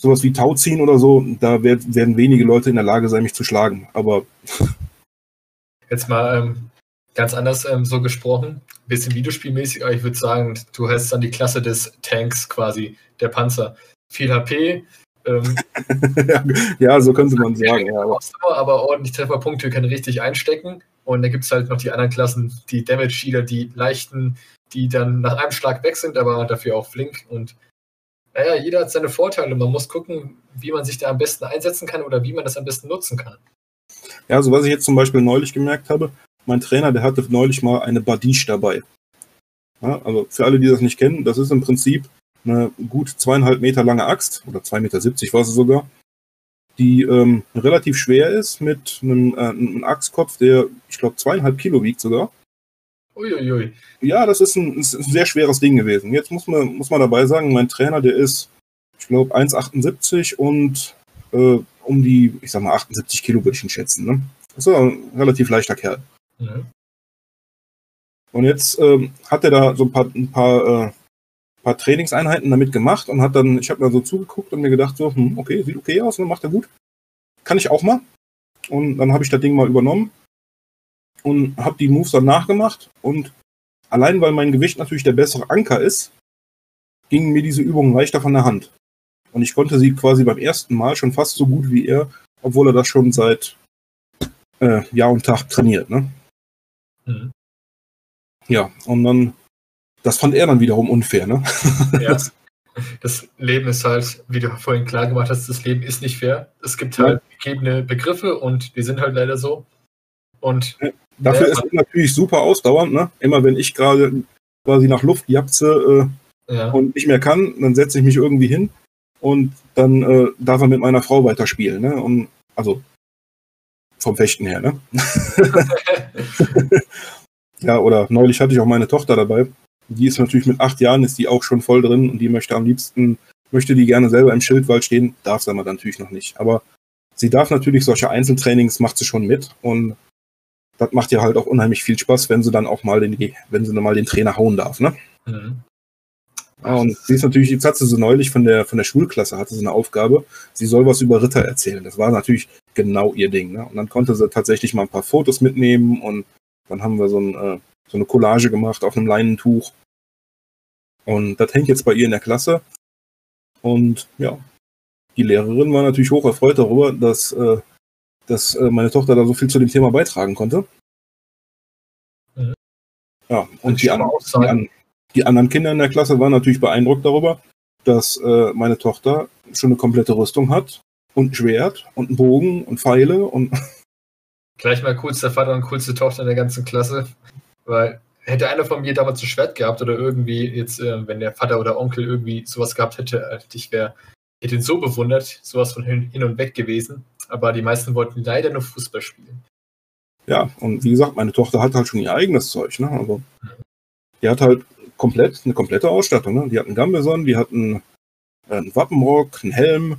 sowas wie Tauziehen oder so, da werd, werden wenige Leute in der Lage sein, mich zu schlagen. Aber. (laughs) Jetzt mal ähm, ganz anders ähm, so gesprochen, bisschen Videospielmäßig, aber ich würde sagen, du hast dann die Klasse des Tanks quasi, der Panzer. Viel HP. Ähm, (laughs) ja, so könnte man sagen. Ja, (laughs) aber. aber ordentlich Trefferpunkte können richtig einstecken. Und dann gibt es halt noch die anderen Klassen, die Damage-Dealer, die leichten, die dann nach einem Schlag weg sind, aber dafür auch flink. Und naja, jeder hat seine Vorteile. Man muss gucken, wie man sich da am besten einsetzen kann oder wie man das am besten nutzen kann. Ja, also was ich jetzt zum Beispiel neulich gemerkt habe, mein Trainer, der hatte neulich mal eine Badiche dabei. Ja, also für alle, die das nicht kennen, das ist im Prinzip eine gut zweieinhalb Meter lange Axt, oder zwei Meter siebzig war sie sogar, die ähm, relativ schwer ist, mit einem, äh, einem Axtkopf, der, ich glaube, zweieinhalb Kilo wiegt sogar. Uiuiui. Ja, das ist ein, ist ein, sehr schweres Ding gewesen. Jetzt muss man, muss man dabei sagen, mein Trainer, der ist, ich glaube, 1,78 und äh, um die, ich sag mal, 78 Kilo würde ich ihn schätzen. Ne? Das ist ein relativ leichter Kerl. Mhm. Und jetzt ähm, hat er da so ein paar, ein paar, äh, paar Trainingseinheiten damit gemacht und hat dann, ich habe mir so zugeguckt und mir gedacht, so, hm, okay, sieht okay aus, ne, macht er gut. Kann ich auch mal. Und dann habe ich das Ding mal übernommen und habe die Moves dann nachgemacht. Und allein weil mein Gewicht natürlich der bessere Anker ist, gingen mir diese Übungen leichter von der Hand. Und ich konnte sie quasi beim ersten Mal schon fast so gut wie er, obwohl er das schon seit äh, Jahr und Tag trainiert. Ne? Mhm. Ja, und dann, das fand er dann wiederum unfair. Ne? Ja, (laughs) das Leben ist halt, wie du vorhin klar gemacht hast, das Leben ist nicht fair. Es gibt halt gegebene Begriffe und die sind halt leider so. Und Dafür ist es natürlich super ausdauernd. Ne? Immer wenn ich gerade quasi nach Luft japse äh, ja. und nicht mehr kann, dann setze ich mich irgendwie hin und dann äh, darf er mit meiner Frau weiterspielen. Ne? Und, also vom Fechten her. Ne? (laughs) ja, oder neulich hatte ich auch meine Tochter dabei. Die ist natürlich mit acht Jahren, ist die auch schon voll drin und die möchte am liebsten, möchte die gerne selber im Schildwald stehen, darf sie aber natürlich noch nicht. Aber sie darf natürlich solche Einzeltrainings, macht sie schon mit und das macht ja halt auch unheimlich viel Spaß, wenn sie dann auch mal den, wenn sie dann mal den Trainer hauen darf, ne? Mhm. Ja, und sie ist natürlich, jetzt hat sie so neulich von der, von der Schulklasse, hatte sie eine Aufgabe, sie soll was über Ritter erzählen. Das war natürlich genau ihr Ding. Ne? Und dann konnte sie tatsächlich mal ein paar Fotos mitnehmen und dann haben wir so, ein, äh, so eine Collage gemacht auf einem Leinentuch. Und das hängt jetzt bei ihr in der Klasse. Und ja, die Lehrerin war natürlich hoch erfreut darüber, dass, äh, dass äh, meine Tochter da so viel zu dem Thema beitragen konnte. Mhm. Ja, und die, an, die, an, die, anderen Kinder in der Klasse waren natürlich beeindruckt darüber, dass äh, meine Tochter schon eine komplette Rüstung hat und ein Schwert und ein Bogen und Pfeile und. (laughs) Gleich mal coolster Vater und coolste Tochter in der ganzen Klasse, weil hätte einer von mir damals ein Schwert gehabt oder irgendwie jetzt, äh, wenn der Vater oder Onkel irgendwie sowas gehabt hätte, äh, ich wäre, hätte ihn so bewundert, sowas von hin, hin und weg gewesen. Aber die meisten wollten leider nur Fußball spielen. Ja, und wie gesagt, meine Tochter hat halt schon ihr eigenes Zeug, ne? Also, die hat halt komplett, eine komplette Ausstattung, ne? Die hat einen Gambeson, die hat einen, äh, einen Wappenrock, einen Helm,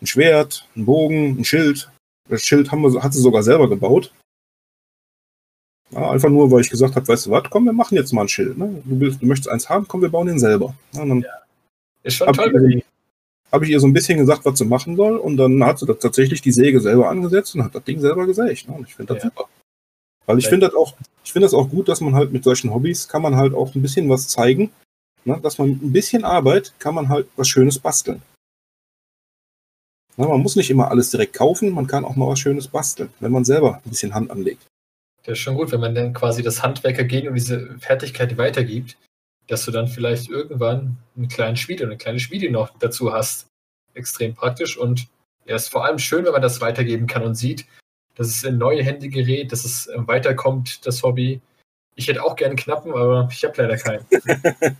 ein Schwert, ein Bogen, ein Schild. Das Schild haben wir, hat sie sogar selber gebaut. Ja, einfach nur, weil ich gesagt habe, weißt du was, komm, wir machen jetzt mal ein Schild. Ne? Du, willst, du möchtest eins haben, komm, wir bauen den selber. Ja, ja. Ist schon toll. Habe ich ihr so ein bisschen gesagt, was sie machen soll, und dann hat sie das tatsächlich die Säge selber angesetzt und hat das Ding selber gesägt. Ne? Und ich finde das ja. super. Weil ich finde das auch, ich finde das auch gut, dass man halt mit solchen Hobbys kann man halt auch ein bisschen was zeigen. Ne? Dass man ein bisschen Arbeit kann man halt was Schönes basteln. Na, man muss nicht immer alles direkt kaufen, man kann auch mal was Schönes basteln, wenn man selber ein bisschen Hand anlegt. Das ist schon gut, wenn man dann quasi das Handwerker geht und diese Fertigkeit weitergibt, dass du dann vielleicht irgendwann einen kleinen Schmied oder eine kleine Schmiede noch dazu hast. Extrem praktisch und ja, ist vor allem schön, wenn man das weitergeben kann und sieht, dass es in neue Hände gerät, dass es weiterkommt, das Hobby. Ich hätte auch gerne einen Knappen, aber ich habe leider keinen. (laughs)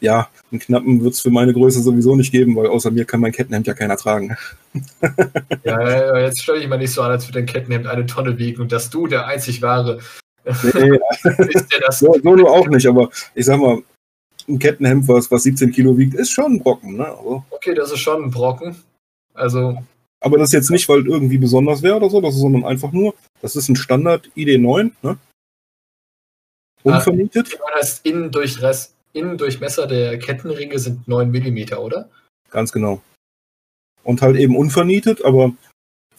ja, einen Knappen wird es für meine Größe sowieso nicht geben, weil außer mir kann mein Kettenhemd ja keiner tragen. (laughs) ja, jetzt stell dich mal nicht so an, als würde dein Kettenhemd eine Tonne wiegen und dass du der einzig wahre nee, (laughs) ist der das. So, so auch nicht, aber ich sag mal, ein Kettenhemd, was, was 17 Kilo wiegt, ist schon ein Brocken. Ne? Also, okay, das ist schon ein Brocken. Also. Aber das ist jetzt nicht, weil es irgendwie besonders wäre oder so, das ist, sondern einfach nur, das ist ein Standard ID9, ne? Unvermietet. Ah, heißt Innendurchmesser Innendurchmesser der Kettenringe sind 9 mm, oder? Ganz genau. Und halt eben unvernietet, aber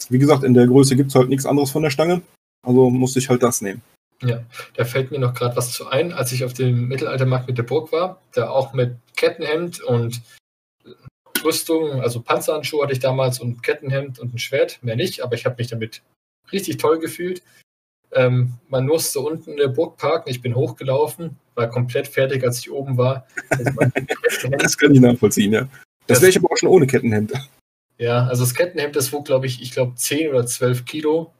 wie gesagt, in der Größe gibt es halt nichts anderes von der Stange. Also musste ich halt das nehmen. Ja, da fällt mir noch gerade was zu ein, als ich auf dem Mittelaltermarkt mit der Burg war, da auch mit Kettenhemd und Rüstung, also Panzerhandschuhe hatte ich damals und Kettenhemd und ein Schwert, mehr nicht, aber ich habe mich damit richtig toll gefühlt. Ähm, man musste unten in der Burg parken. Ich bin hochgelaufen, war komplett fertig, als ich oben war. Also (laughs) das kann ich nachvollziehen, ja. Das, das wäre ich aber auch schon ohne Kettenhemd. Ja, also das Kettenhemd, das wog, glaube ich, ich glaube 10 oder 12 Kilo.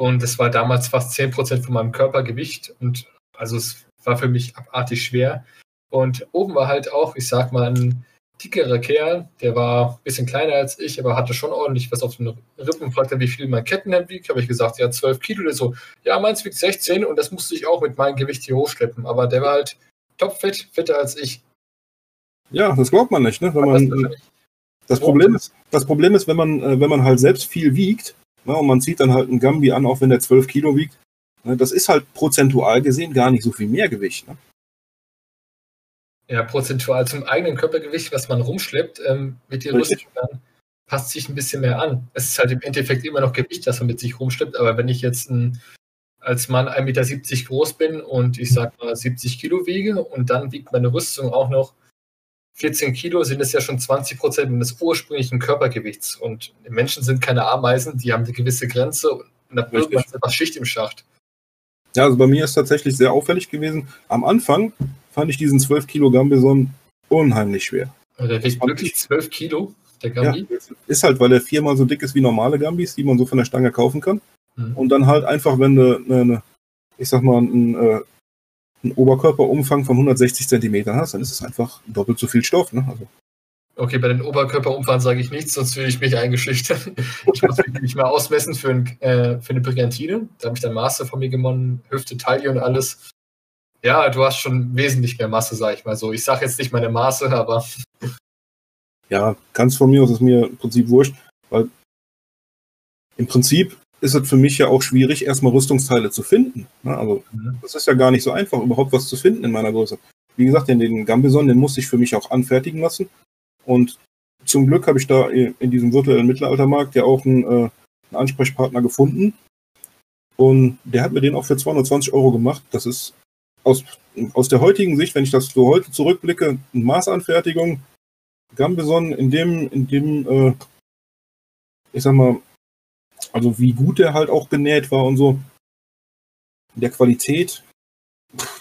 Und es war damals fast 10 Prozent von meinem Körpergewicht. Und also es war für mich abartig schwer. Und oben war halt auch, ich sag mal, ein dickerer Kerl, der war ein bisschen kleiner als ich, aber hatte schon ordentlich was auf den Rippen. Fragte, wie viel mein Kettenhemd wiegt. Habe ich gesagt, ja, 12 Kilo oder so. Ja, meins wiegt 16 und das musste ich auch mit meinem Gewicht hier hochschleppen. Aber der war halt topfit, fitter als ich. Ja, das glaubt man nicht, ne? Wenn man, das, Problem ist, das Problem ist, wenn man, äh, wenn man halt selbst viel wiegt, ne, und man zieht dann halt einen Gambi an, auch wenn der 12 Kilo wiegt, ne, das ist halt prozentual gesehen gar nicht so viel mehr Gewicht. Ne? ja, prozentual zum eigenen Körpergewicht, was man rumschleppt, ähm, mit der Rüstung dann passt sich ein bisschen mehr an. Es ist halt im Endeffekt immer noch Gewicht, das man mit sich rumschleppt, aber wenn ich jetzt ein, als Mann 1,70 Meter groß bin und ich sag mal 70 Kilo wiege und dann wiegt meine Rüstung auch noch 14 Kilo sind es ja schon 20 Prozent des ursprünglichen Körpergewichts. Und Menschen sind keine Ameisen, die haben eine gewisse Grenze und dann irgendwann ist einfach Schicht im Schacht. Ja, also bei mir ist tatsächlich sehr auffällig gewesen. Am Anfang fand ich diesen 12 Kilo Gambison unheimlich schwer. Der wiegt wirklich 12 Kilo, der Gambi? Ja, ist halt, weil er viermal so dick ist wie normale Gambis, die man so von der Stange kaufen kann. Mhm. Und dann halt einfach, wenn du eine, eine ich sag mal, ein, äh, einen Oberkörperumfang von 160 Zentimetern hast, dann ist es einfach doppelt so viel Stoff. Ne? Also. Okay, bei den Oberkörperumfang sage ich nichts, sonst würde ich mich eingeschüchtern. (laughs) Ich muss mich mal ausmessen für, ein, äh, für eine Brigantine. Da habe ich dann Maße von mir gewonnen, Hüfte, Taille und alles. Ja, du hast schon wesentlich mehr Masse, sage ich mal so. Ich sage jetzt nicht meine Maße, aber. Ja, ganz von mir aus ist mir im Prinzip wurscht, weil im Prinzip ist es für mich ja auch schwierig, erstmal Rüstungsteile zu finden. Ne? Also, mhm. das ist ja gar nicht so einfach, überhaupt was zu finden in meiner Größe. Wie gesagt, den Gambison, den musste ich für mich auch anfertigen lassen. Und zum Glück habe ich da in diesem virtuellen Mittelaltermarkt ja auch einen, äh, einen Ansprechpartner gefunden. Und der hat mir den auch für 220 Euro gemacht. Das ist aus, aus der heutigen Sicht, wenn ich das so heute zurückblicke, eine Maßanfertigung. Gambison in dem, in dem, äh, ich sag mal, also wie gut der halt auch genäht war und so. Der Qualität,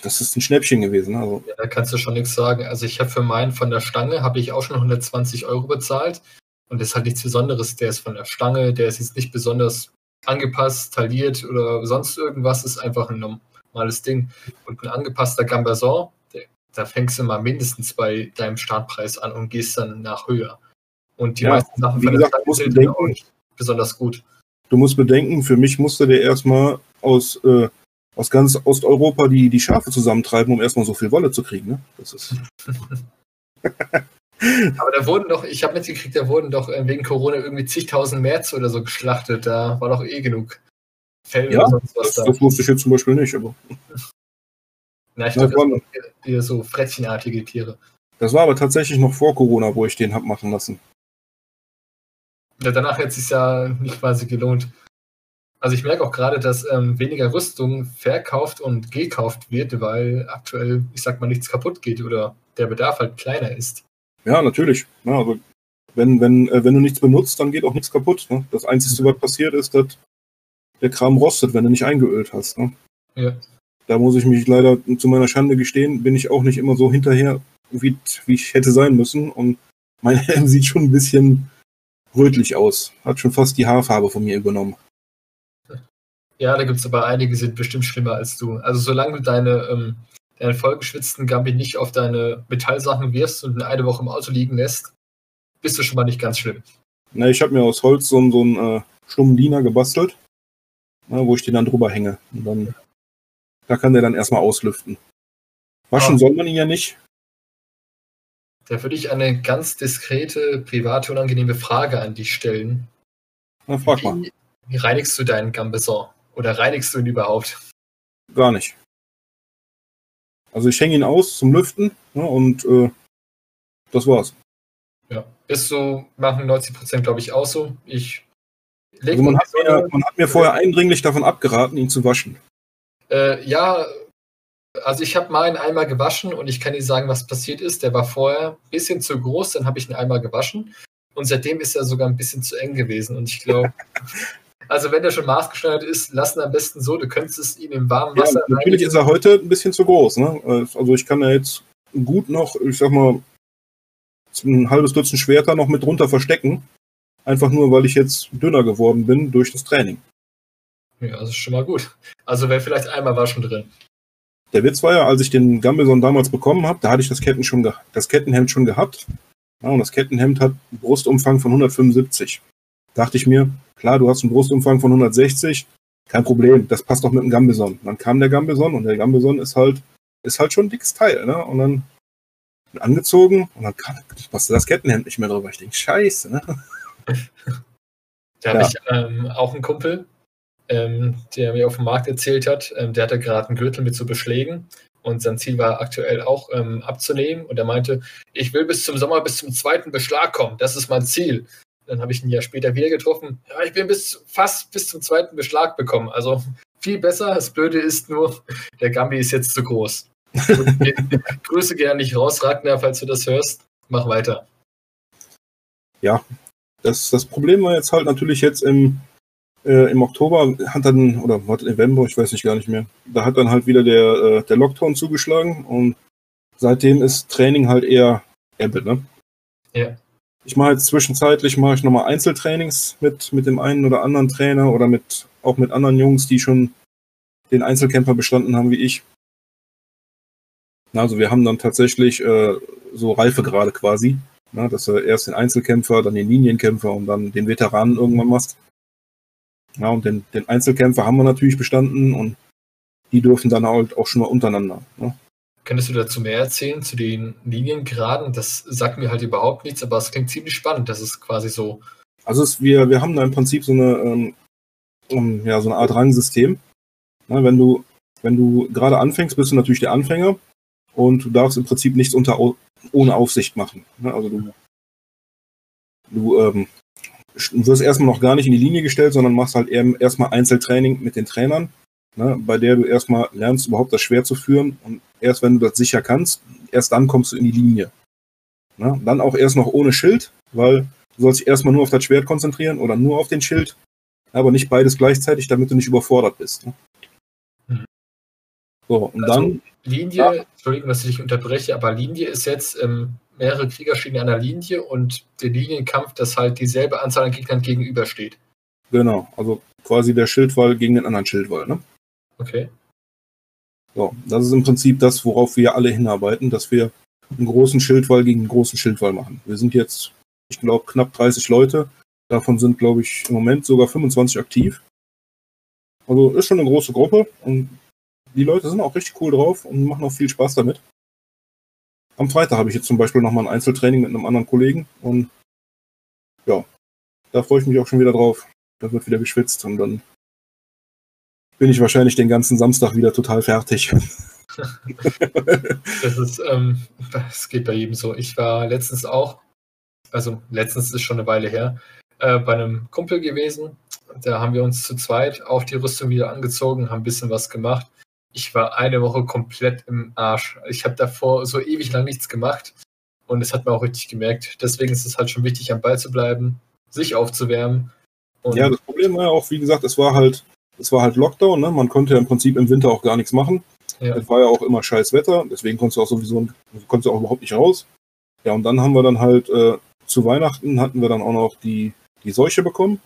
das ist ein Schnäppchen gewesen. Also. Ja, da kannst du schon nichts sagen. Also ich habe für meinen von der Stange, habe ich auch schon 120 Euro bezahlt. Und das ist halt nichts Besonderes. Der ist von der Stange, der ist jetzt nicht besonders angepasst, tailliert oder sonst irgendwas. Ist einfach ein normales Ding. Und ein angepasster Gambason, da fängst du mal mindestens bei deinem Startpreis an und gehst dann nach höher. Und die ja, meisten Sachen von gesagt, der Stange sind auch nicht besonders gut. Du musst bedenken, für mich musste der erstmal aus, äh, aus ganz Osteuropa die, die Schafe zusammentreiben, um erstmal so viel Wolle zu kriegen. Ne? Das ist. (laughs) Aber da wurden doch, ich habe mitgekriegt, da wurden doch äh, wegen Corona irgendwie zigtausend März oder so geschlachtet. Da war doch eh genug Fell ja, sonst was das, da. Das wusste ich jetzt zum Beispiel nicht, aber. (laughs) Na, ich glaube, so frettchenartige Tiere. Das war aber tatsächlich noch vor Corona, wo ich den hab machen lassen. Ja, danach hätte es sich ja nicht quasi gelohnt. Also ich merke auch gerade, dass ähm, weniger Rüstung verkauft und gekauft wird, weil aktuell, ich sag mal, nichts kaputt geht oder der Bedarf halt kleiner ist. Ja, natürlich. Ja, also wenn, wenn, äh, wenn du nichts benutzt, dann geht auch nichts kaputt. Ne? Das Einzige, was passiert, ist, dass der Kram rostet, wenn du nicht eingeölt hast. Ne? Ja. Da muss ich mich leider zu meiner Schande gestehen, bin ich auch nicht immer so hinterher, wie, wie ich hätte sein müssen. Und mein (laughs) Helm sieht schon ein bisschen rötlich aus. Hat schon fast die Haarfarbe von mir übernommen. Ja, da gibt es aber einige, die sind bestimmt schlimmer als du. Also solange du deine, ähm, deinen vollgeschwitzten Gambi nicht auf deine Metallsachen wirfst und eine Woche im Auto liegen lässt, bist du schon mal nicht ganz schlimm. Na, ich habe mir aus Holz so, so einen äh, stummen Diener gebastelt, na, wo ich den dann drüber hänge. Und dann, da kann der dann erstmal auslüften. Waschen ah. soll man ihn ja nicht, da würde ich eine ganz diskrete, private, unangenehme Frage an dich stellen. Na, frag mal. Wie, wie reinigst du deinen Gambeson? Oder reinigst du ihn überhaupt? Gar nicht. Also ich hänge ihn aus zum Lüften ne, und äh, das war's. Ja, ist so, machen 90 Prozent, glaube ich, auch so. Ich also man, hat mir, man hat mir vorher eindringlich davon abgeraten, ihn zu waschen. Äh, ja, also ich habe mal einen Eimer gewaschen und ich kann dir sagen, was passiert ist. Der war vorher ein bisschen zu groß, dann habe ich einen Eimer gewaschen und seitdem ist er sogar ein bisschen zu eng gewesen. Und ich glaube, (laughs) also wenn der schon maßgeschneidert ist, lass ihn am besten so. Du könntest ihn im warmen Wasser. Ja, natürlich ist er heute ein bisschen zu groß. Ne? Also ich kann da jetzt gut noch, ich sag mal, ein halbes Dutzend Schwerter noch mit drunter verstecken. Einfach nur, weil ich jetzt dünner geworden bin durch das Training. Ja, das ist schon mal gut. Also wäre vielleicht einmal Waschen drin. Der Witz war ja, als ich den Gambelson damals bekommen habe, da hatte ich das, Ketten schon das Kettenhemd schon gehabt. Ja, und das Kettenhemd hat einen Brustumfang von 175. Dachte ich mir, klar, du hast einen Brustumfang von 160, kein Problem, das passt doch mit dem Gambelson. Dann kam der Gambelson und der Gambelson ist halt, ist halt schon ein dickes Teil, ne? Und dann angezogen und dann passte das Kettenhemd nicht mehr drüber. Ich denke, scheiße, ne? (laughs) Da habe ja. ich ähm, auch einen Kumpel, ähm, der mir auf dem Markt erzählt hat, ähm, der hatte gerade einen Gürtel mit so Beschlägen und sein Ziel war aktuell auch ähm, abzunehmen und er meinte, ich will bis zum Sommer bis zum zweiten Beschlag kommen, das ist mein Ziel. Dann habe ich ein Jahr später wieder getroffen, ja, ich bin bis, fast bis zum zweiten Beschlag bekommen, also viel besser. Das Blöde ist nur, der Gambi ist jetzt zu groß. (laughs) Grüße gerne nicht raus, Ragnar, falls du das hörst. mach weiter. Ja, das, das Problem war jetzt halt natürlich jetzt im, äh, im Oktober hat dann, oder was, November, ich weiß nicht gar nicht mehr, da hat dann halt wieder der, äh, der Lockdown zugeschlagen und seitdem ist Training halt eher Ebbe, ne? Ja. Ich mache jetzt zwischenzeitlich mache ich nochmal Einzeltrainings mit, mit dem einen oder anderen Trainer oder mit auch mit anderen Jungs, die schon den Einzelkämpfer bestanden haben wie ich. Also wir haben dann tatsächlich äh, so Reifegrade quasi, ne, dass du erst den Einzelkämpfer, dann den Linienkämpfer und dann den Veteranen irgendwann machst. Ja, und den, den Einzelkämpfer haben wir natürlich bestanden und die dürfen dann halt auch schon mal untereinander. Ne? Könntest du dazu mehr erzählen, zu den Liniengraden? Das sagt mir halt überhaupt nichts, aber es klingt ziemlich spannend. Das ist quasi so. Also es, wir, wir haben da im Prinzip so eine, ähm, ja, so eine Art Rangsystem. Na, wenn du, wenn du gerade anfängst, bist du natürlich der Anfänger und du darfst im Prinzip nichts unter, ohne Aufsicht machen. Ne? Also du, du ähm, wirst erstmal noch gar nicht in die Linie gestellt, sondern machst halt erstmal Einzeltraining mit den Trainern, ne? bei der du erstmal lernst, überhaupt das Schwer zu führen und erst wenn du das sicher kannst, erst dann kommst du in die Linie. Ne? Dann auch erst noch ohne Schild, weil du sollst dich erstmal nur auf das Schwert konzentrieren oder nur auf den Schild, aber nicht beides gleichzeitig, damit du nicht überfordert bist. Ne? Mhm. So, und also, dann. Linie, ja. Entschuldigung, dass ich dich unterbreche, aber Linie ist jetzt ähm, mehrere Krieger stehen an der Linie und der Linienkampf, dass halt dieselbe Anzahl an Gegnern gegenübersteht. Genau, also quasi der Schildwall gegen den anderen Schildwall, ne? Okay. So, das ist im Prinzip das, worauf wir alle hinarbeiten, dass wir einen großen Schildwall gegen einen großen Schildwall machen. Wir sind jetzt, ich glaube, knapp 30 Leute. Davon sind, glaube ich, im Moment sogar 25 aktiv. Also ist schon eine große Gruppe und die Leute sind auch richtig cool drauf und machen auch viel Spaß damit. Am Freitag habe ich jetzt zum Beispiel nochmal ein Einzeltraining mit einem anderen Kollegen und ja, da freue ich mich auch schon wieder drauf. Da wird wieder geschwitzt und dann bin ich wahrscheinlich den ganzen Samstag wieder total fertig. (laughs) (laughs) das ist, ähm, das geht bei jedem so. Ich war letztens auch, also letztens ist schon eine Weile her, äh, bei einem Kumpel gewesen. Da haben wir uns zu zweit auf die Rüstung wieder angezogen, haben ein bisschen was gemacht. Ich war eine Woche komplett im Arsch. Ich habe davor so ewig lang nichts gemacht und es hat man auch richtig gemerkt. Deswegen ist es halt schon wichtig, am Ball zu bleiben, sich aufzuwärmen. ja, das Problem war ja auch, wie gesagt, es war halt es war halt Lockdown, ne? man konnte ja im Prinzip im Winter auch gar nichts machen. Ja. Es war ja auch immer scheiß Wetter, deswegen konntest du auch sowieso konntest du auch überhaupt nicht raus. Ja, und dann haben wir dann halt äh, zu Weihnachten hatten wir dann auch noch die, die Seuche bekommen.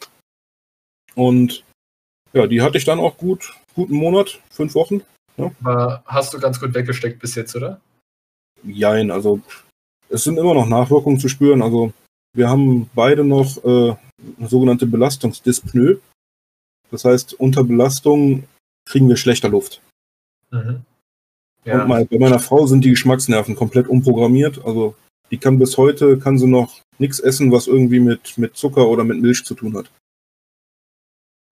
Und ja, die hatte ich dann auch gut, guten Monat, fünf Wochen. Aber hast du ganz gut weggesteckt bis jetzt, oder? Jein, also es sind immer noch Nachwirkungen zu spüren. Also wir haben beide noch äh, eine sogenannte Belastungsdyspnoe. Das heißt, unter Belastung kriegen wir schlechter Luft. Mhm. Ja. Und mal, bei meiner Frau sind die Geschmacksnerven komplett umprogrammiert. Also die kann bis heute, kann sie noch nichts essen, was irgendwie mit, mit Zucker oder mit Milch zu tun hat.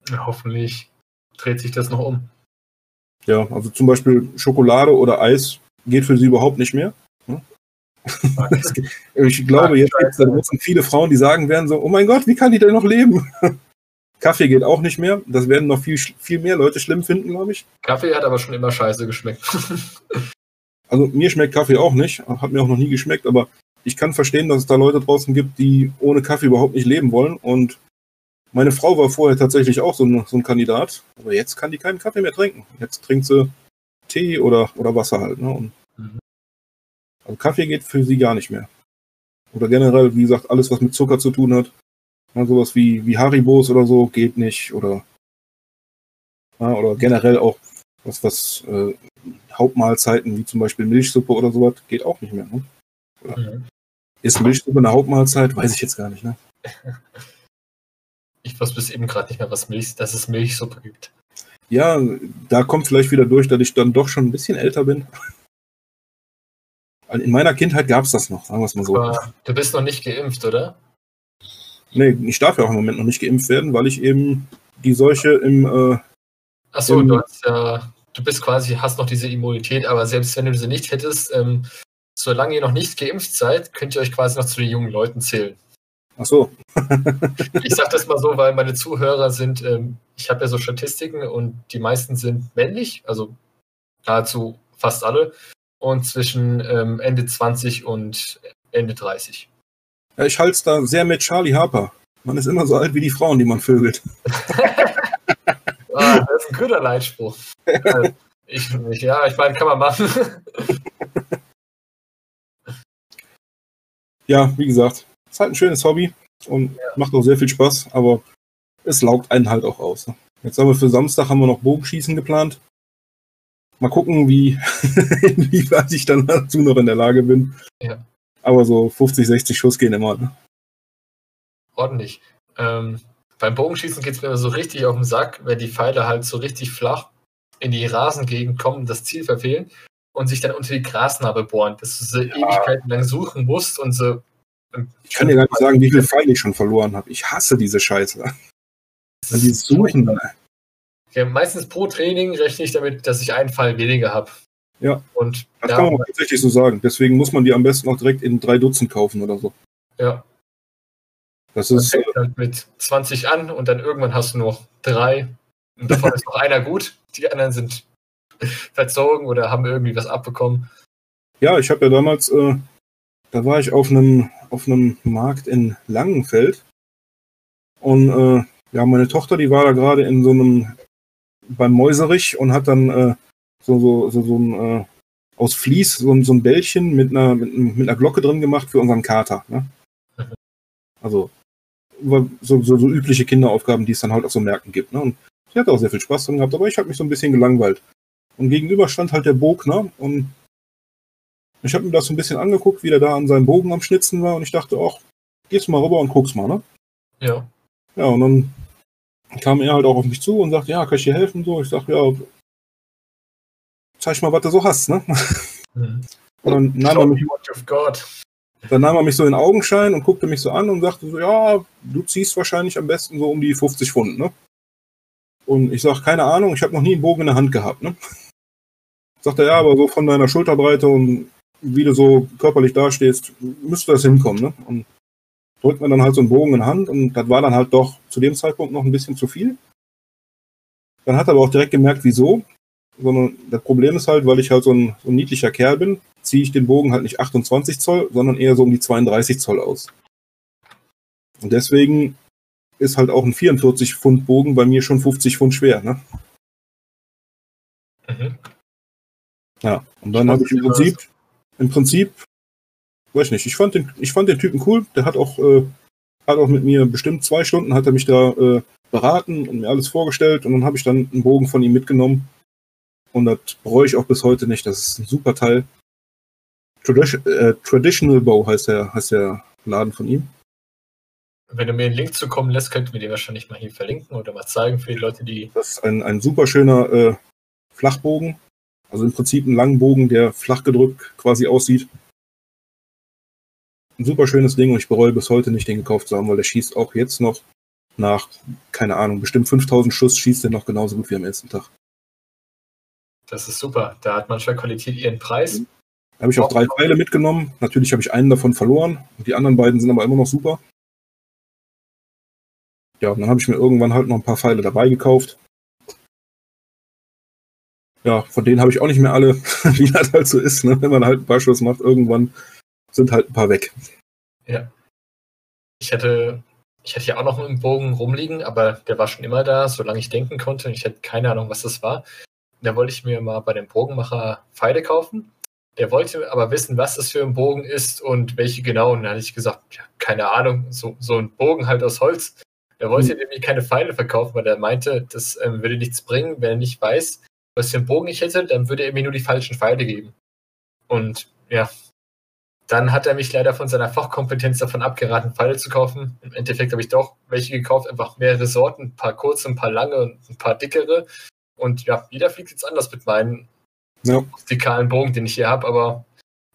Ja, hoffentlich dreht sich das noch um. Ja, also zum Beispiel Schokolade oder Eis geht für sie überhaupt nicht mehr. ich glaube, jetzt gibt es viele Frauen, die sagen werden so, oh mein Gott, wie kann die denn noch leben? (laughs) Kaffee geht auch nicht mehr. Das werden noch viel, viel mehr Leute schlimm finden, glaube ich. Kaffee hat aber schon immer scheiße geschmeckt. (laughs) also mir schmeckt Kaffee auch nicht. Hat mir auch noch nie geschmeckt, aber ich kann verstehen, dass es da Leute draußen gibt, die ohne Kaffee überhaupt nicht leben wollen. Und meine Frau war vorher tatsächlich auch so ein, so ein Kandidat. Aber jetzt kann die keinen Kaffee mehr trinken. Jetzt trinkt sie Tee oder, oder Wasser halt. Ne? Mhm. Also Kaffee geht für sie gar nicht mehr. Oder generell, wie gesagt, alles, was mit Zucker zu tun hat. Ja, sowas wie, wie Haribos oder so geht nicht. Oder, ja, oder generell auch was, was äh, Hauptmahlzeiten wie zum Beispiel Milchsuppe oder sowas geht auch nicht mehr. Ne? Mhm. Ist Milchsuppe eine Hauptmahlzeit? Weiß ich jetzt gar nicht. Ne? (laughs) Ich wusste bis eben gerade nicht mehr, was Milch, dass es Milchsuppe gibt. Ja, da kommt vielleicht wieder durch, dass ich dann doch schon ein bisschen älter bin. In meiner Kindheit gab es das noch, sagen wir es mal so. Aber du bist noch nicht geimpft, oder? Nee, ich darf ja auch im Moment noch nicht geimpft werden, weil ich eben die Seuche im. Äh, Achso, du, äh, du bist quasi, hast noch diese Immunität, aber selbst wenn du sie nicht hättest, ähm, solange ihr noch nicht geimpft seid, könnt ihr euch quasi noch zu den jungen Leuten zählen. Ach so. ich sag das mal so, weil meine Zuhörer sind, ähm, ich habe ja so Statistiken und die meisten sind männlich, also nahezu fast alle. Und zwischen ähm, Ende 20 und Ende 30. Ja, ich halte es da sehr mit Charlie Harper. Man ist immer so alt wie die Frauen, die man vögelt. (laughs) ah, das ist ein guter Leitspruch. ich, ich, ja, ich meine, kann man machen. ja, wie gesagt, ist halt ein schönes Hobby und ja. macht auch sehr viel Spaß, aber es laugt einen halt auch aus. Ne? Jetzt haben wir für Samstag haben wir noch Bogenschießen geplant. Mal gucken, wie (laughs) inwieweit ich dann dazu noch in der Lage bin. Ja. Aber so 50, 60 Schuss gehen immer. Ne? Ordentlich. Ähm, beim Bogenschießen geht es mir immer so richtig auf den Sack, wenn die Pfeile halt so richtig flach in die Rasengegend kommen, das Ziel verfehlen und sich dann unter die Grasnarbe bohren, dass du so ja. Ewigkeiten lang suchen musst und so. Ich kann dir gar nicht sagen, wie viele Pfeile ich schon verloren habe. Ich hasse diese Scheiße. Wenn die suchen. dann. Ja, meistens pro Training rechne ich damit, dass ich einen Fall weniger habe. Ja. Und das da, kann man tatsächlich so sagen. Deswegen muss man die am besten auch direkt in drei Dutzend kaufen oder so. Ja. Das ist. fängt halt mit 20 an und dann irgendwann hast du noch drei. Und davon ist noch einer gut. Die anderen sind verzogen oder haben irgendwie was abbekommen. Ja, ich habe ja damals, äh, da war ich auf einem auf einem Markt in Langenfeld und äh, ja, meine Tochter, die war da gerade in so einem beim Mäuserich und hat dann äh, so, so, so, so ein äh, aus Vlies so, so ein Bällchen mit einer, mit, mit, einer Glocke drin gemacht für unseren Kater. Ne? (laughs) Also so, so, so übliche Kinderaufgaben, die es dann halt auf so Märkten gibt. Ne? Und sie hat auch sehr viel Spaß dran gehabt, aber ich habe mich so ein bisschen gelangweilt. Und gegenüber stand halt der Bogner und ich habe mir das so ein bisschen angeguckt, wie der da an seinem Bogen am Schnitzen war und ich dachte, ach, gehst mal rüber und guckst mal, ne? Ja. Ja, und dann kam er halt auch auf mich zu und sagte, ja, kann ich dir helfen? So, ich sag, ja, zeig mal, was du so hast, ne? Mhm. Und dann nahm, er mich, dann nahm er mich so in Augenschein und guckte mich so an und sagte so, ja, du ziehst wahrscheinlich am besten so um die 50 Pfund, ne? Und ich sag, keine Ahnung, ich habe noch nie einen Bogen in der Hand gehabt, ne? Sagt er, ja, aber so von deiner Schulterbreite und wie du so körperlich dastehst, müsste das hinkommen, ne? Und drückt man dann halt so einen Bogen in Hand und das war dann halt doch zu dem Zeitpunkt noch ein bisschen zu viel. Dann hat er aber auch direkt gemerkt, wieso. Sondern das Problem ist halt, weil ich halt so ein, so ein niedlicher Kerl bin, ziehe ich den Bogen halt nicht 28 Zoll, sondern eher so um die 32 Zoll aus. Und deswegen ist halt auch ein 44 Pfund Bogen bei mir schon 50 Pfund schwer, ne? Mhm. Ja, und dann habe ich im Prinzip, im Prinzip weiß nicht, ich fand den, ich fand den Typen cool. Der hat auch, äh, hat auch mit mir bestimmt zwei Stunden hat er mich da äh, beraten und mir alles vorgestellt und dann habe ich dann einen Bogen von ihm mitgenommen. Und das bereue ich auch bis heute nicht. Das ist ein super Teil. Tradition, äh, Traditional Bow heißt der, heißt der Laden von ihm. Wenn du mir einen Link zukommen lässt, könnten wir den wahrscheinlich mal hier verlinken oder mal zeigen für die Leute, die. Das ist ein, ein super schöner äh, Flachbogen. Also im Prinzip ein Langbogen, der flach gedrückt quasi aussieht ein super schönes Ding und ich bereue bis heute nicht, den gekauft zu haben, weil der schießt auch jetzt noch nach, keine Ahnung, bestimmt 5000 Schuss schießt er noch genauso gut wie am ersten Tag. Das ist super. Da hat manchmal Qualität ihren Preis. Da habe ich auch drei Pfeile mitgenommen. Natürlich habe ich einen davon verloren. Und die anderen beiden sind aber immer noch super. Ja, und dann habe ich mir irgendwann halt noch ein paar Pfeile dabei gekauft. Ja, von denen habe ich auch nicht mehr alle, (laughs) wie das halt so ist, ne? wenn man halt ein paar Schuss macht, irgendwann sind halt ein paar weg. Ja. Ich hätte, ich hätte ja auch noch einen Bogen rumliegen, aber der war schon immer da, solange ich denken konnte. Ich hätte keine Ahnung, was das war. Da wollte ich mir mal bei dem Bogenmacher Pfeile kaufen. Der wollte aber wissen, was das für ein Bogen ist und welche genau. Und dann hatte ich gesagt, ja, keine Ahnung, so, so ein Bogen halt aus Holz. Er wollte mhm. nämlich keine Pfeile verkaufen, weil er meinte, das ähm, würde nichts bringen, wenn er nicht weiß, was für einen Bogen ich hätte, dann würde er mir nur die falschen Pfeile geben. Und ja, dann hat er mich leider von seiner Fachkompetenz davon abgeraten, Pfeile zu kaufen. Im Endeffekt habe ich doch welche gekauft, einfach mehrere Sorten, ein paar kurze, ein paar lange und ein paar dickere. Und ja, jeder fliegt jetzt anders mit meinen ja. rustikalen Bogen, den ich hier habe, aber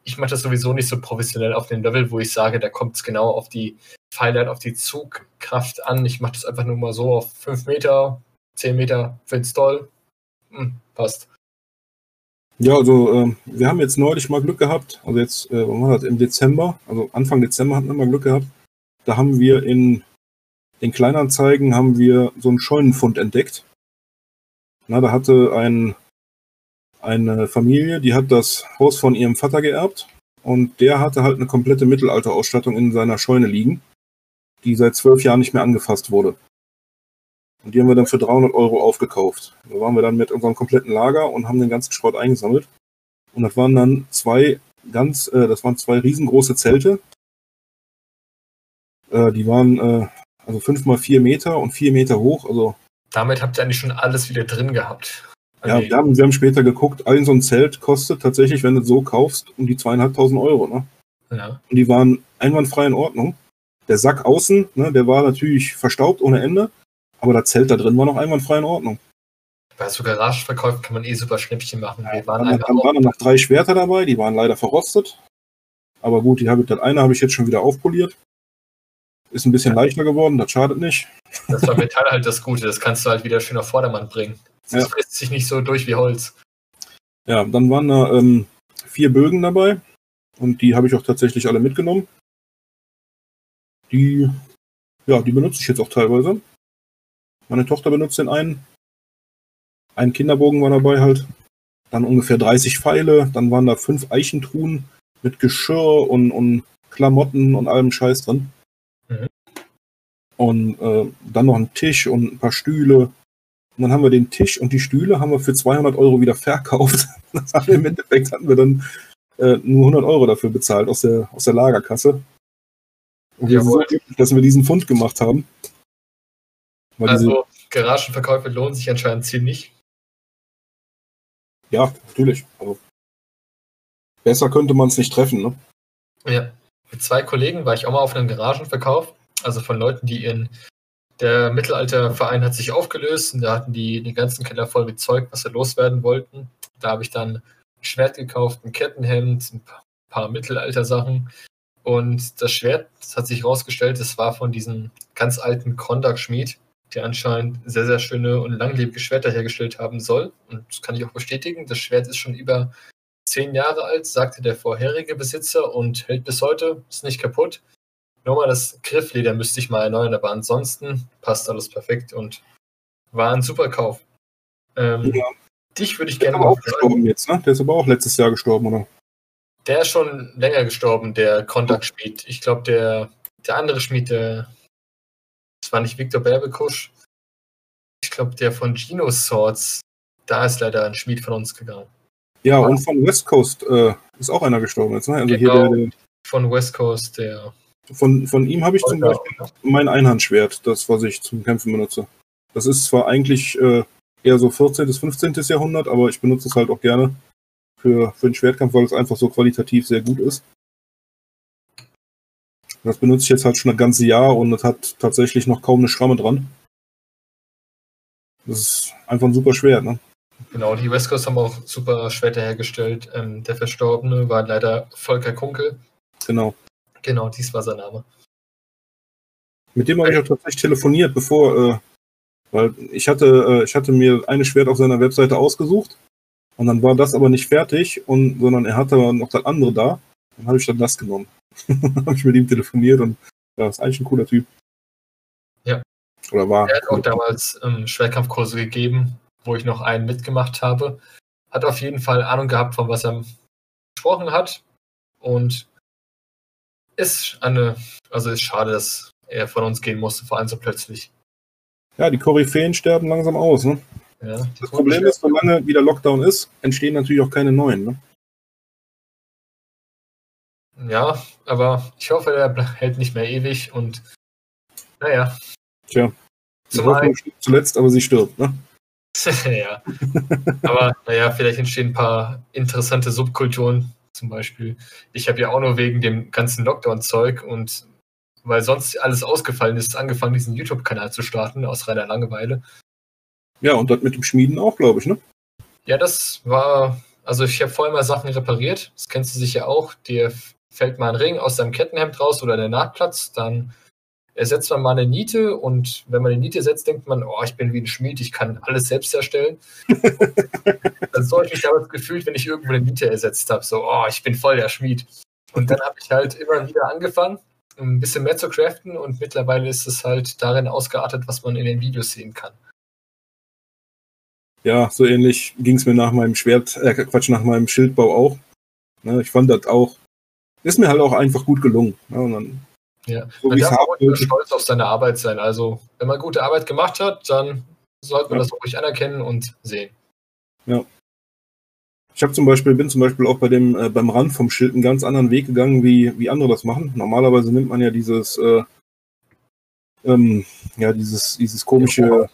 ich mache das sowieso nicht so professionell auf dem Level, wo ich sage, da kommt es genau auf die Pfeile, auf die Zugkraft an. Ich mache das einfach nur mal so auf 5 Meter, 10 Meter, finde es toll. Hm, passt. Ja, also äh, wir haben jetzt neulich mal Glück gehabt, also jetzt, äh, wann war das, im Dezember, also Anfang Dezember hatten wir mal Glück gehabt. Da haben wir in den Kleinanzeigen haben wir so einen Scheunenfund entdeckt. Na, da hatte ein, eine Familie, die hat das Haus von ihrem Vater geerbt und der hatte halt eine komplette Mittelalterausstattung in seiner Scheune liegen, die seit zwölf Jahren nicht mehr angefasst wurde. Und die haben wir dann für 300 Euro aufgekauft. Da waren wir dann mit unserem kompletten Lager und haben den ganzen Schrott eingesammelt. Und das waren dann zwei ganz, äh, das waren zwei riesengroße Zelte. Äh, die waren äh, also fünf mal vier Meter und vier Meter hoch. Also Damit habt ihr eigentlich schon alles wieder drin gehabt. ja, Also, wir haben, wir haben später geguckt, ein so ein Zelt kostet tatsächlich, wenn du es so kaufst, um die zweieinhalbtausend Euro. Ne? ja. Und die waren einwandfrei in Ordnung. Der Sack außen, ne, der war natürlich verstaubt ohne Ende, aber das Zelt da drin war noch einwandfrei in Ordnung. Bei so Garagenverkäufen kann man eh super Schnäppchen machen. Wir waren Dann, waren noch drei Schwerter dabei, die waren leider verrostet. Aber gut, die habe ich, das eine habe ich jetzt schon wieder aufpoliert. Ist ein bisschen leichter geworden, das schadet nicht. das war (laughs) Metall halt das Gute. Das kannst du halt wieder schön auf Vordermann bringen. Das Ja. frisst sich nicht so durch wie Holz. Ja, dann waren da ähm, vier Bögen dabei und die habe ich auch tatsächlich alle mitgenommen. Die, ja, die benutze ich jetzt auch teilweise. Meine Tochter benutzt den einen. Ein Kinderbogen war dabei halt. Dann ungefähr 30 Pfeile. Dann waren da fünf Eichentruhen mit Geschirr und, und Klamotten und allem Scheiß drin. Mhm. Und äh, dann noch ein Tisch und ein paar Stühle. Und dann haben wir den Tisch und die Stühle haben wir für 200 Euro wieder verkauft. (laughs) Im Endeffekt hatten wir dann äh, nur 100 Euro dafür bezahlt aus der, aus der Lagerkasse. Und wir sind so glücklich, dass wir diesen Fund gemacht haben. Weil Also Garagenverkäufe lohnen sich anscheinend ziemlich. ja, natürlich. Also, besser könnte man es nicht treffen, ne? Ja. Mit zwei Kollegen war ich auch mal auf einem Garagenverkauf. Also von Leuten, die in der Mittelalterverein hat sich aufgelöst und da hatten die den ganzen Keller voll mit Zeug, was sie loswerden wollten. Da habe ich dann ein Schwert gekauft, ein Kettenhemd, ein pa- paar Mittelalter-Sachen. Und das Schwert, das hat sich herausgestellt, das war von diesem ganz alten Kondak-Schmied, der anscheinend sehr, sehr schöne und langlebige Schwerter hergestellt haben soll. Und das kann ich auch bestätigen. Das Schwert ist schon über zehn Jahre alt, sagte der vorherige Besitzer und hält bis heute, ist nicht kaputt. Nochmal das Griffleder müsste ich mal erneuern, aber ansonsten passt alles perfekt und war ein super Kauf. Ähm, Ja. Dich würde ich Der ist gerne aber mal auch gestorben jetzt, ne? Der ist aber auch letztes Jahr gestorben, oder? Der ist schon länger gestorben, der Kontaktschmied. Ich glaube, der, der andere Schmied, der, das war nicht Viktor Berbekusch. Ich glaube, der von Gino Swords, da ist leider ein Schmied von uns gegangen. Ja, und von West Coast äh, ist auch einer gestorben jetzt, ne? Also Genau. hier der, Von West Coast, der. von, von ihm habe ich zum Beispiel oder? mein Einhandschwert, das, was ich zum Kämpfen benutze. Das ist zwar eigentlich äh, eher so 14. bis 15. Jahrhundert, aber ich benutze es halt auch gerne für, für den Schwertkampf, weil es einfach so qualitativ sehr gut ist. Das benutze ich jetzt halt schon ein ganzes Jahr und es hat tatsächlich noch kaum eine Schramme dran. Das ist einfach ein super Schwert, ne? Genau, die West Coast haben auch super Schwerter hergestellt. Ähm, der Verstorbene war leider Volker Kunkel. Genau. Genau, dies war sein Name. Mit dem habe ich auch tatsächlich telefoniert, bevor, äh, weil ich hatte, äh, ich hatte mir eine Schwert auf seiner Webseite ausgesucht und dann war das aber nicht fertig, und, sondern er hatte noch das andere da. Dann habe ich dann das genommen. (laughs) habe ich mit ihm telefoniert und ja, ist eigentlich ein cooler Typ. Ja. Oder war. Er hat auch damals ähm, Schwertkampfkurse gegeben, wo ich noch einen mitgemacht habe. Hat auf jeden Fall Ahnung gehabt, von was er gesprochen hat. Und ist eine, also ist schade, dass er von uns gehen musste, vor allem so plötzlich. Ja, die Koryphäen sterben langsam aus. Ne? Ja, Das Problem ist, solange wieder Lockdown ist, entstehen natürlich auch keine neuen. Ne? Ja, aber ich hoffe, der hält nicht mehr ewig und naja. Tja. Die Zum Hoffnung einen, stirbt zuletzt, aber sie stirbt. Ne? (laughs) ja. Aber naja, vielleicht entstehen ein paar interessante Subkulturen. Zum Beispiel, ich habe ja auch nur wegen dem ganzen Lockdown-Zeug und weil sonst alles ausgefallen ist, angefangen, diesen YouTube-Kanal zu starten, aus reiner Langeweile. Ja, und das mit dem Schmieden auch, glaube ich. Ne? Ja, das war, also ich habe vorher mal Sachen repariert, das kennst du sicher auch. Dir fällt mal ein Ring aus deinem Kettenhemd raus oder der Nahtplatz, dann ersetzt man mal eine Niete und wenn man eine Niete setzt, denkt man, oh, ich bin wie ein Schmied, ich kann alles selbst herstellen. (laughs) also so habe ich mich damals gefühlt, wenn ich irgendwo eine Niete ersetzt habe, so, oh, ich bin voll der Schmied. Und dann habe ich halt immer wieder angefangen, ein bisschen mehr zu craften und mittlerweile ist es halt darin ausgeartet, was man in den Videos sehen kann. Ja, so ähnlich ging es mir nach meinem Schwert, äh, Quatsch, nach meinem Schildbau auch. Ne, ich fand das auch ist mir halt auch einfach gut gelungen. Ja, und dann, Ja, so man darf auch immer stolz auf seine Arbeit sein. Also, wenn man gute Arbeit gemacht hat, dann sollte man Ja. das auch ruhig anerkennen und sehen. Ich habe zum Beispiel, bin zum Beispiel auch bei dem, äh, beim Rand vom Schild einen ganz anderen Weg gegangen, wie, wie andere das machen. Normalerweise nimmt man ja dieses, äh, ähm, ja, dieses, dieses komische,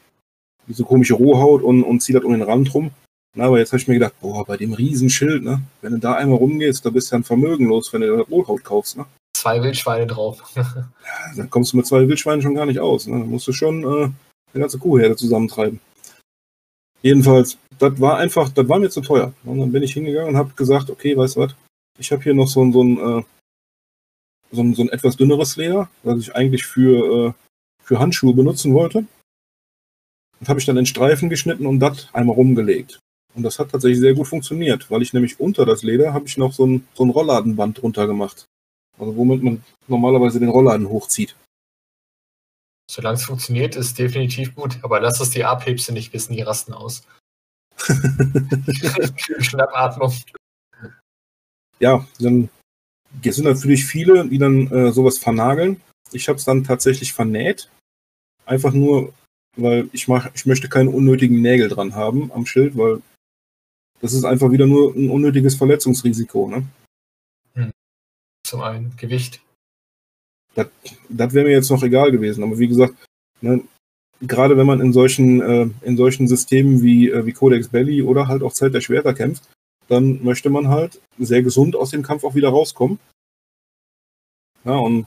diese komische Rohhaut und, und zieht das um den Rand rum. Na, aber jetzt habe ich mir gedacht, boah, bei dem Riesenschild, ne, wenn du da einmal rumgehst, da bist du ja ein Vermögen los, wenn du da Rohhaut kaufst, ne. Zwei Wildschweine drauf. (laughs) Dann kommst du mit zwei Wildschweinen schon gar nicht aus. Ne? Dann musst du schon äh, eine ganze Kuhherde zusammentreiben. Jedenfalls, das war einfach, das war mir zu teuer. Und dann bin ich hingegangen und habe gesagt, okay, weißt du was, ich habe hier noch so ein, so ein, äh, so ein, so ein etwas dünneres Leder, das ich eigentlich für, äh, für Handschuhe benutzen wollte. Und habe ich dann in Streifen geschnitten und das einmal rumgelegt. Und das hat tatsächlich sehr gut funktioniert, weil ich nämlich unter das Leder habe ich noch so ein, so ein Rollladenband drunter gemacht. Also womit man normalerweise den Rollladen hochzieht. Solange es funktioniert, ist definitiv gut. Aber lass es die Abhebste nicht wissen, die rasten aus. (laughs) (laughs) Schnappatmung. ja, dann es sind natürlich viele, die dann äh, sowas vernageln. Ich habe es dann tatsächlich vernäht. Einfach nur, weil ich mach, ich möchte keine unnötigen Nägel dran haben am Schild, weil das ist einfach wieder nur ein unnötiges Verletzungsrisiko. Ne? Zum einen Gewicht. Das wäre mir jetzt noch egal gewesen. Aber wie gesagt, ne, gerade wenn man in solchen, äh, in solchen Systemen wie, äh, wie Codex Belly oder halt auch Zeit der Schwerter kämpft, dann möchte man halt sehr gesund aus dem Kampf auch wieder rauskommen. Ja, und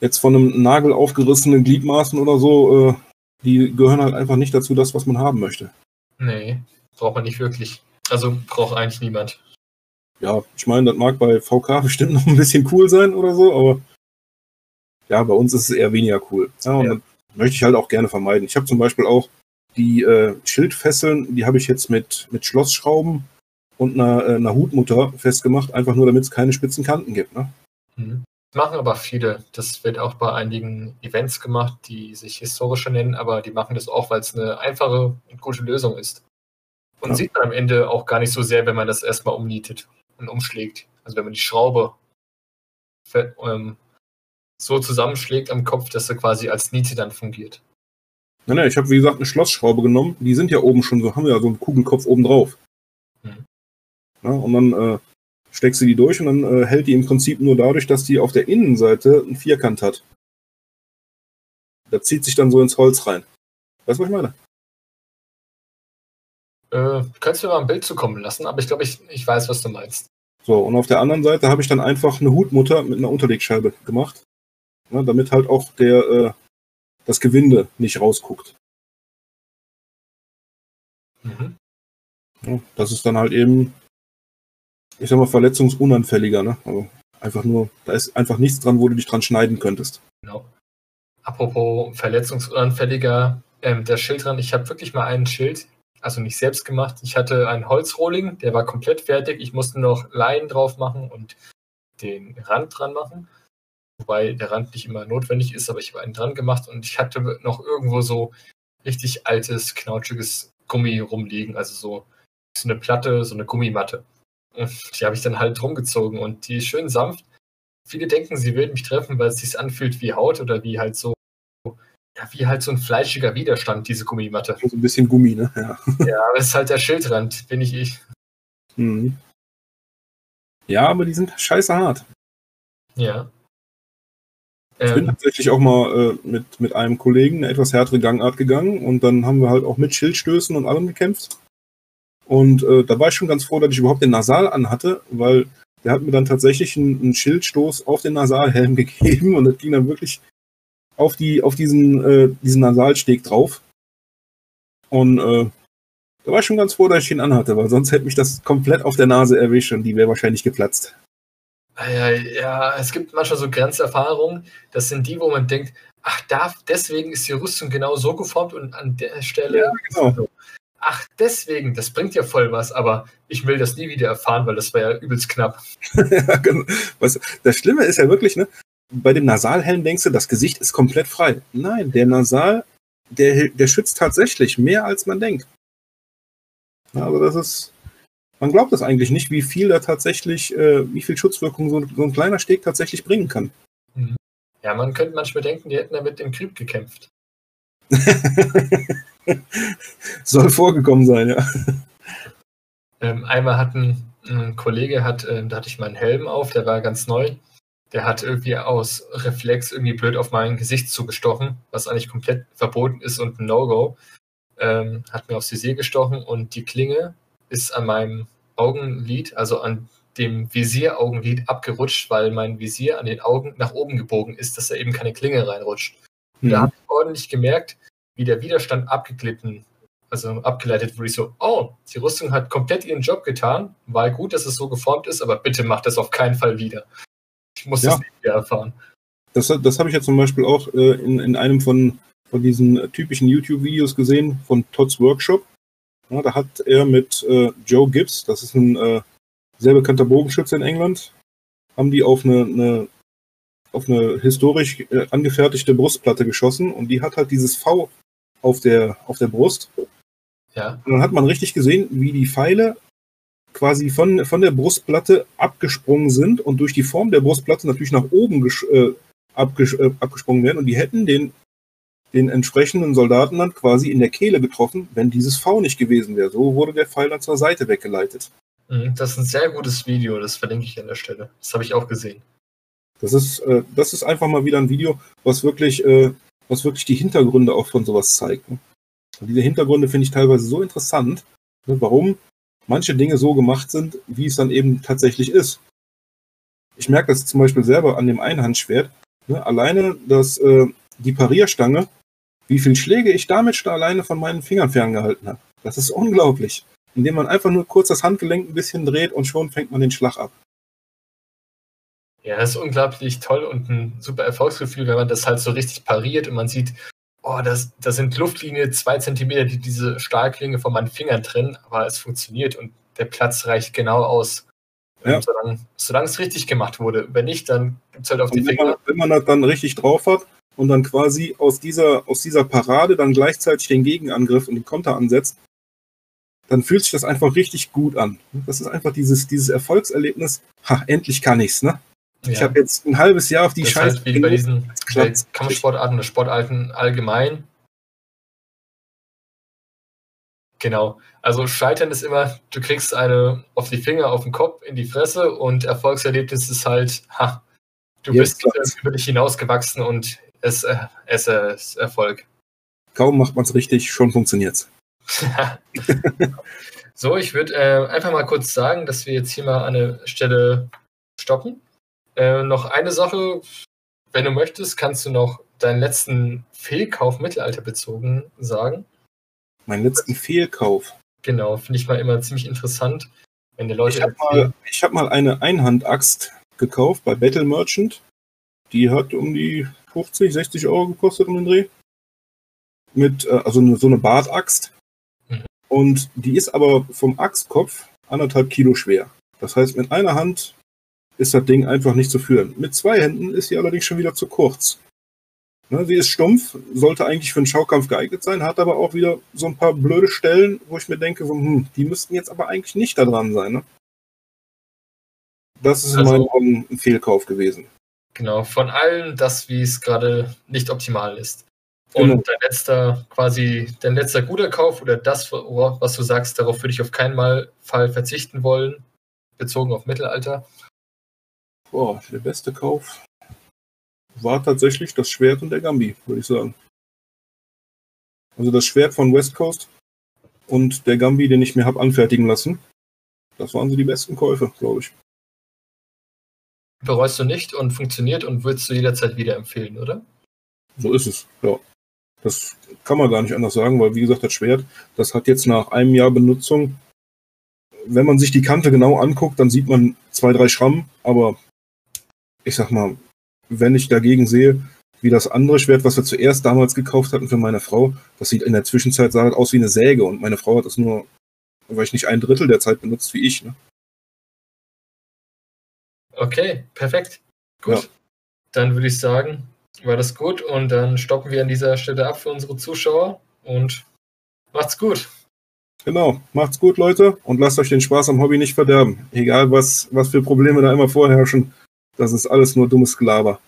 jetzt von einem Nagel aufgerissenen Gliedmaßen oder so, äh, die gehören halt einfach nicht dazu, das, was man haben möchte. Nee, braucht man nicht wirklich. Also braucht eigentlich niemand. Ja, ich meine, das mag bei VK bestimmt noch ein bisschen cool sein oder so, aber ja, bei uns ist es eher weniger cool. Ja, und Ja. das möchte ich halt auch gerne vermeiden. Ich habe zum Beispiel auch die äh, Schildfesseln, die habe ich jetzt mit, mit Schlossschrauben und einer, äh, einer Hutmutter festgemacht, einfach nur damit es keine spitzen Kanten gibt. Ne? Mhm. Das machen aber viele. Das wird auch bei einigen Events gemacht, die sich historische nennen, aber die machen das auch, weil es eine einfache und gute Lösung ist. Und Ja. sieht man am Ende auch gar nicht so sehr, wenn man das erstmal umnietet und umschlägt. Also wenn man die Schraube ähm, so zusammenschlägt am Kopf, dass sie quasi als Niete dann fungiert. Nein, nein, ich habe wie gesagt eine Schlossschraube genommen. Die sind ja oben schon so, haben ja so einen Kugelkopf oben drauf. Mhm. Ja, und dann äh, steckst du die durch und dann äh, hält die im Prinzip nur dadurch, dass die auf der Innenseite einen Vierkant hat. Da zieht sich dann so ins Holz rein. Weißt du, was ich meine? Äh, könntest du mir mal ein Bild zukommen lassen, aber ich glaube, ich, ich weiß, was du meinst. So, und auf der anderen Seite habe ich dann einfach eine Hutmutter mit einer Unterlegscheibe gemacht. Ja, damit halt auch der, äh, das Gewinde nicht rausguckt. Mhm. Ja, das ist dann halt eben, ich sag mal, verletzungsunanfälliger, ne? Also einfach nur, da ist einfach nichts dran, wo du dich dran schneiden könntest. Genau. Apropos verletzungsanfälliger, ähm, der Schildrand, ich habe wirklich mal einen Schild, also nicht selbst gemacht. Ich hatte einen Holzrohling, der war komplett fertig. Ich musste noch Leinen drauf machen und den Rand dran machen. Wobei der Rand nicht immer notwendig ist, aber ich habe einen dran gemacht und ich hatte noch irgendwo so richtig altes, knautschiges Gummi rumliegen, also so, so eine Platte, so eine Gummimatte. Und die habe ich dann halt rumgezogen und die ist schön sanft. Viele denken, sie würden mich treffen, weil es sich anfühlt wie Haut oder wie halt so, ja, wie halt so ein fleischiger Widerstand, diese Gummimatte. So ein bisschen Gummi, ne? Ja. (laughs) Ja, aber es ist halt der Schildrand, bin ich ich. Mhm. Ja, aber die sind scheiße hart. Ja. Ich bin Ähm, tatsächlich auch mal äh, mit, mit einem Kollegen eine etwas härtere Gangart gegangen und dann haben wir halt auch mit Schildstößen und allem gekämpft. Und äh, da war ich schon ganz froh, dass ich überhaupt den Nasal anhatte, weil der hat mir dann tatsächlich einen, einen Schildstoß auf den Nasalhelm (laughs) gegeben und das ging dann wirklich auf, die, auf diesen, äh, diesen Nasalsteg drauf. Und äh, da war ich schon ganz froh, dass ich ihn anhatte, weil sonst hätte mich das komplett auf der Nase erwischt und die wäre wahrscheinlich geplatzt. ja, ja, es gibt manchmal so Grenzerfahrungen, das sind die, wo man denkt, ach, da, deswegen ist die Rüstung genau so geformt und an der Stelle. Ja, genau. Ach, deswegen, das bringt ja voll was, aber ich will das nie wieder erfahren, weil das war ja übelst knapp. (laughs) Ja, genau. Was, das Schlimme ist ja wirklich, ne? Bei dem Nasalhelm denkst du, das Gesicht ist komplett frei. Nein, der Nasal, der, der schützt tatsächlich mehr als man denkt. Also das ist, man glaubt das eigentlich nicht, wie viel da tatsächlich, äh, wie viel Schutzwirkung so, so, ein kleiner Steg tatsächlich bringen kann. Mhm. Ja, man könnte manchmal denken, die hätten damit im Krieg gekämpft. (laughs) Soll vorgekommen sein, ja. Ähm, einmal hat ein, ein Kollege, hat, äh, da hatte ich meinen Helm auf, der war ganz neu. Der hat irgendwie aus Reflex irgendwie blöd auf mein Gesicht zugestochen, was eigentlich komplett verboten ist und ein No-Go. Ähm, hat mir aufs Visier gestochen und die Klinge ist an meinem Augenlid, also an dem Visieraugenlid abgerutscht, weil mein Visier an den Augen nach oben gebogen ist, dass da eben keine Klinge reinrutscht. Mhm. Da habe ich ordentlich gemerkt, wie der Widerstand abgeglitten, also abgeleitet wurde. Ich so, oh, die Rüstung hat komplett ihren Job getan. War gut, dass es so geformt ist, aber bitte mach das auf keinen Fall wieder. Ich muss ja. das nicht wieder erfahren. Das, das habe ich ja zum Beispiel auch äh, in, in einem von, von diesen typischen YouTube-Videos gesehen, von Todd's Workshop. Ja, da hat er mit äh, Joe Gibbs, das ist ein äh, sehr bekannter Bogenschütze in England, haben die auf eine, eine auf eine historisch äh, angefertigte Brustplatte geschossen und die hat halt dieses V auf der, auf der Brust. Ja. Und dann hat man richtig gesehen, wie die Pfeile quasi von, von der Brustplatte abgesprungen sind und durch die Form der Brustplatte natürlich nach oben äh, abges äh, abgesprungen werden und die hätten den den entsprechenden Soldaten dann quasi in der Kehle getroffen, wenn dieses V nicht gewesen wäre. So wurde der Pfeil dann zur Seite weggeleitet. Mhm, das ist ein sehr gutes Video, das verlinke ich an der Stelle. Das habe ich auch gesehen. Das ist, äh, das ist einfach mal wieder ein Video, was wirklich, äh, was wirklich die Hintergründe auch von sowas zeigt. Ne? Und diese Hintergründe finde ich teilweise so interessant, ne, warum manche Dinge so gemacht sind, wie es dann eben tatsächlich ist. Ich merke das zum Beispiel selber an dem Einhandschwert. Ne? Alleine, dass äh, die Parierstange wie viele Schläge ich damit schon alleine von meinen Fingern ferngehalten habe. Das ist unglaublich. Indem man einfach nur kurz das Handgelenk ein bisschen dreht und schon fängt man den Schlag ab. Ja, das ist unglaublich toll und ein super Erfolgsgefühl, wenn man das halt so richtig pariert und man sieht, oh, das, das sind Luftlinie zwei Zentimeter, die diese Stahlklinge von meinen Fingern trennen, aber es funktioniert und der Platz reicht genau aus. Ja. Solange, es richtig gemacht wurde. Wenn nicht, dann gibt es halt auf und die Finger. Man, wenn man das dann richtig drauf hat, und dann quasi aus dieser, aus dieser Parade dann gleichzeitig den Gegenangriff und den Konter ansetzt, dann fühlt sich das einfach richtig gut an. Das ist einfach dieses, dieses Erfolgserlebnis, ha, endlich kann ich's, ne? Ja. Ich habe jetzt ein halbes Jahr auf die Scheiße. Halt wie bei diesen Kampfsportarten oder Sportarten allgemein. Genau. Also Scheitern ist immer, du kriegst eine auf die Finger, auf den Kopf, in die Fresse und Erfolgserlebnis ist halt, ha, du jetzt bist über dich hinausgewachsen und es, äh, es ist Erfolg. Kaum macht man es richtig, schon funktioniert (laughs) (laughs) so, ich würde äh, einfach mal kurz sagen, dass wir jetzt hier mal an der Stelle stoppen. Äh, noch eine Sache, wenn du möchtest, kannst du noch deinen letzten Fehlkauf mittelalterbezogen sagen. Meinen letzten Fehlkauf? Genau, finde ich mal immer ziemlich interessant, wenn die Leute. Ich habe mal, hab mal eine Einhandaxt gekauft bei Battle Merchant. Die hat um die 50, 60 Euro gekostet um den Dreh. Mit, äh, also so eine Bartaxt. Mhm. Und die ist aber vom Axtkopf anderthalb Kilo schwer. Das heißt, mit einer Hand ist das Ding einfach nicht zu führen. Mit zwei Händen ist sie allerdings schon wieder zu kurz. Ne, sie ist stumpf, sollte eigentlich für einen Schaukampf geeignet sein, hat aber auch wieder so ein paar blöde Stellen, wo ich mir denke, so, hm, die müssten jetzt aber eigentlich nicht da dran sein. Ne? Das ist also, in meinen Augen ein Fehlkauf gewesen. Genau, von allen das, wie es gerade nicht optimal ist. Und genau. dein letzter, quasi, dein letzter guter Kauf oder das, was du sagst, darauf würde ich auf keinen Fall verzichten wollen, bezogen auf Mittelalter. Boah, der beste Kauf war tatsächlich das Schwert und der Gambi, würde ich sagen. Also das Schwert von West Coast und der Gambi, den ich mir habe anfertigen lassen. Das waren so die besten Käufe, glaube ich bereust du nicht und funktioniert und würdest du jederzeit wieder empfehlen, oder? So ist es, ja. Das kann man gar nicht anders sagen, weil wie gesagt, das Schwert, das hat jetzt nach einem Jahr Benutzung, wenn man sich die Kante genau anguckt, dann sieht man zwei, drei Schrammen, aber ich sag mal, wenn ich dagegen sehe, wie das andere Schwert, was wir zuerst damals gekauft hatten für meine Frau, das sieht in der Zwischenzeit sah aus wie eine Säge und meine Frau hat das nur, weil ich nicht ein Drittel der Zeit benutzt wie ich. Ne? Okay, perfekt. Gut. Ja. Dann würde ich sagen, war das gut und dann stoppen wir an dieser Stelle ab für unsere Zuschauer und macht's gut. Genau, macht's gut, Leute, und lasst euch den Spaß am Hobby nicht verderben. Egal, was, was für Probleme da immer vorherrschen, das ist alles nur dummes Gelaber.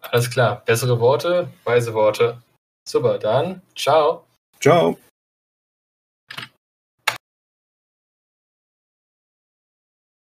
Alles klar, bessere Worte, weise Worte. Super, dann ciao. Ciao.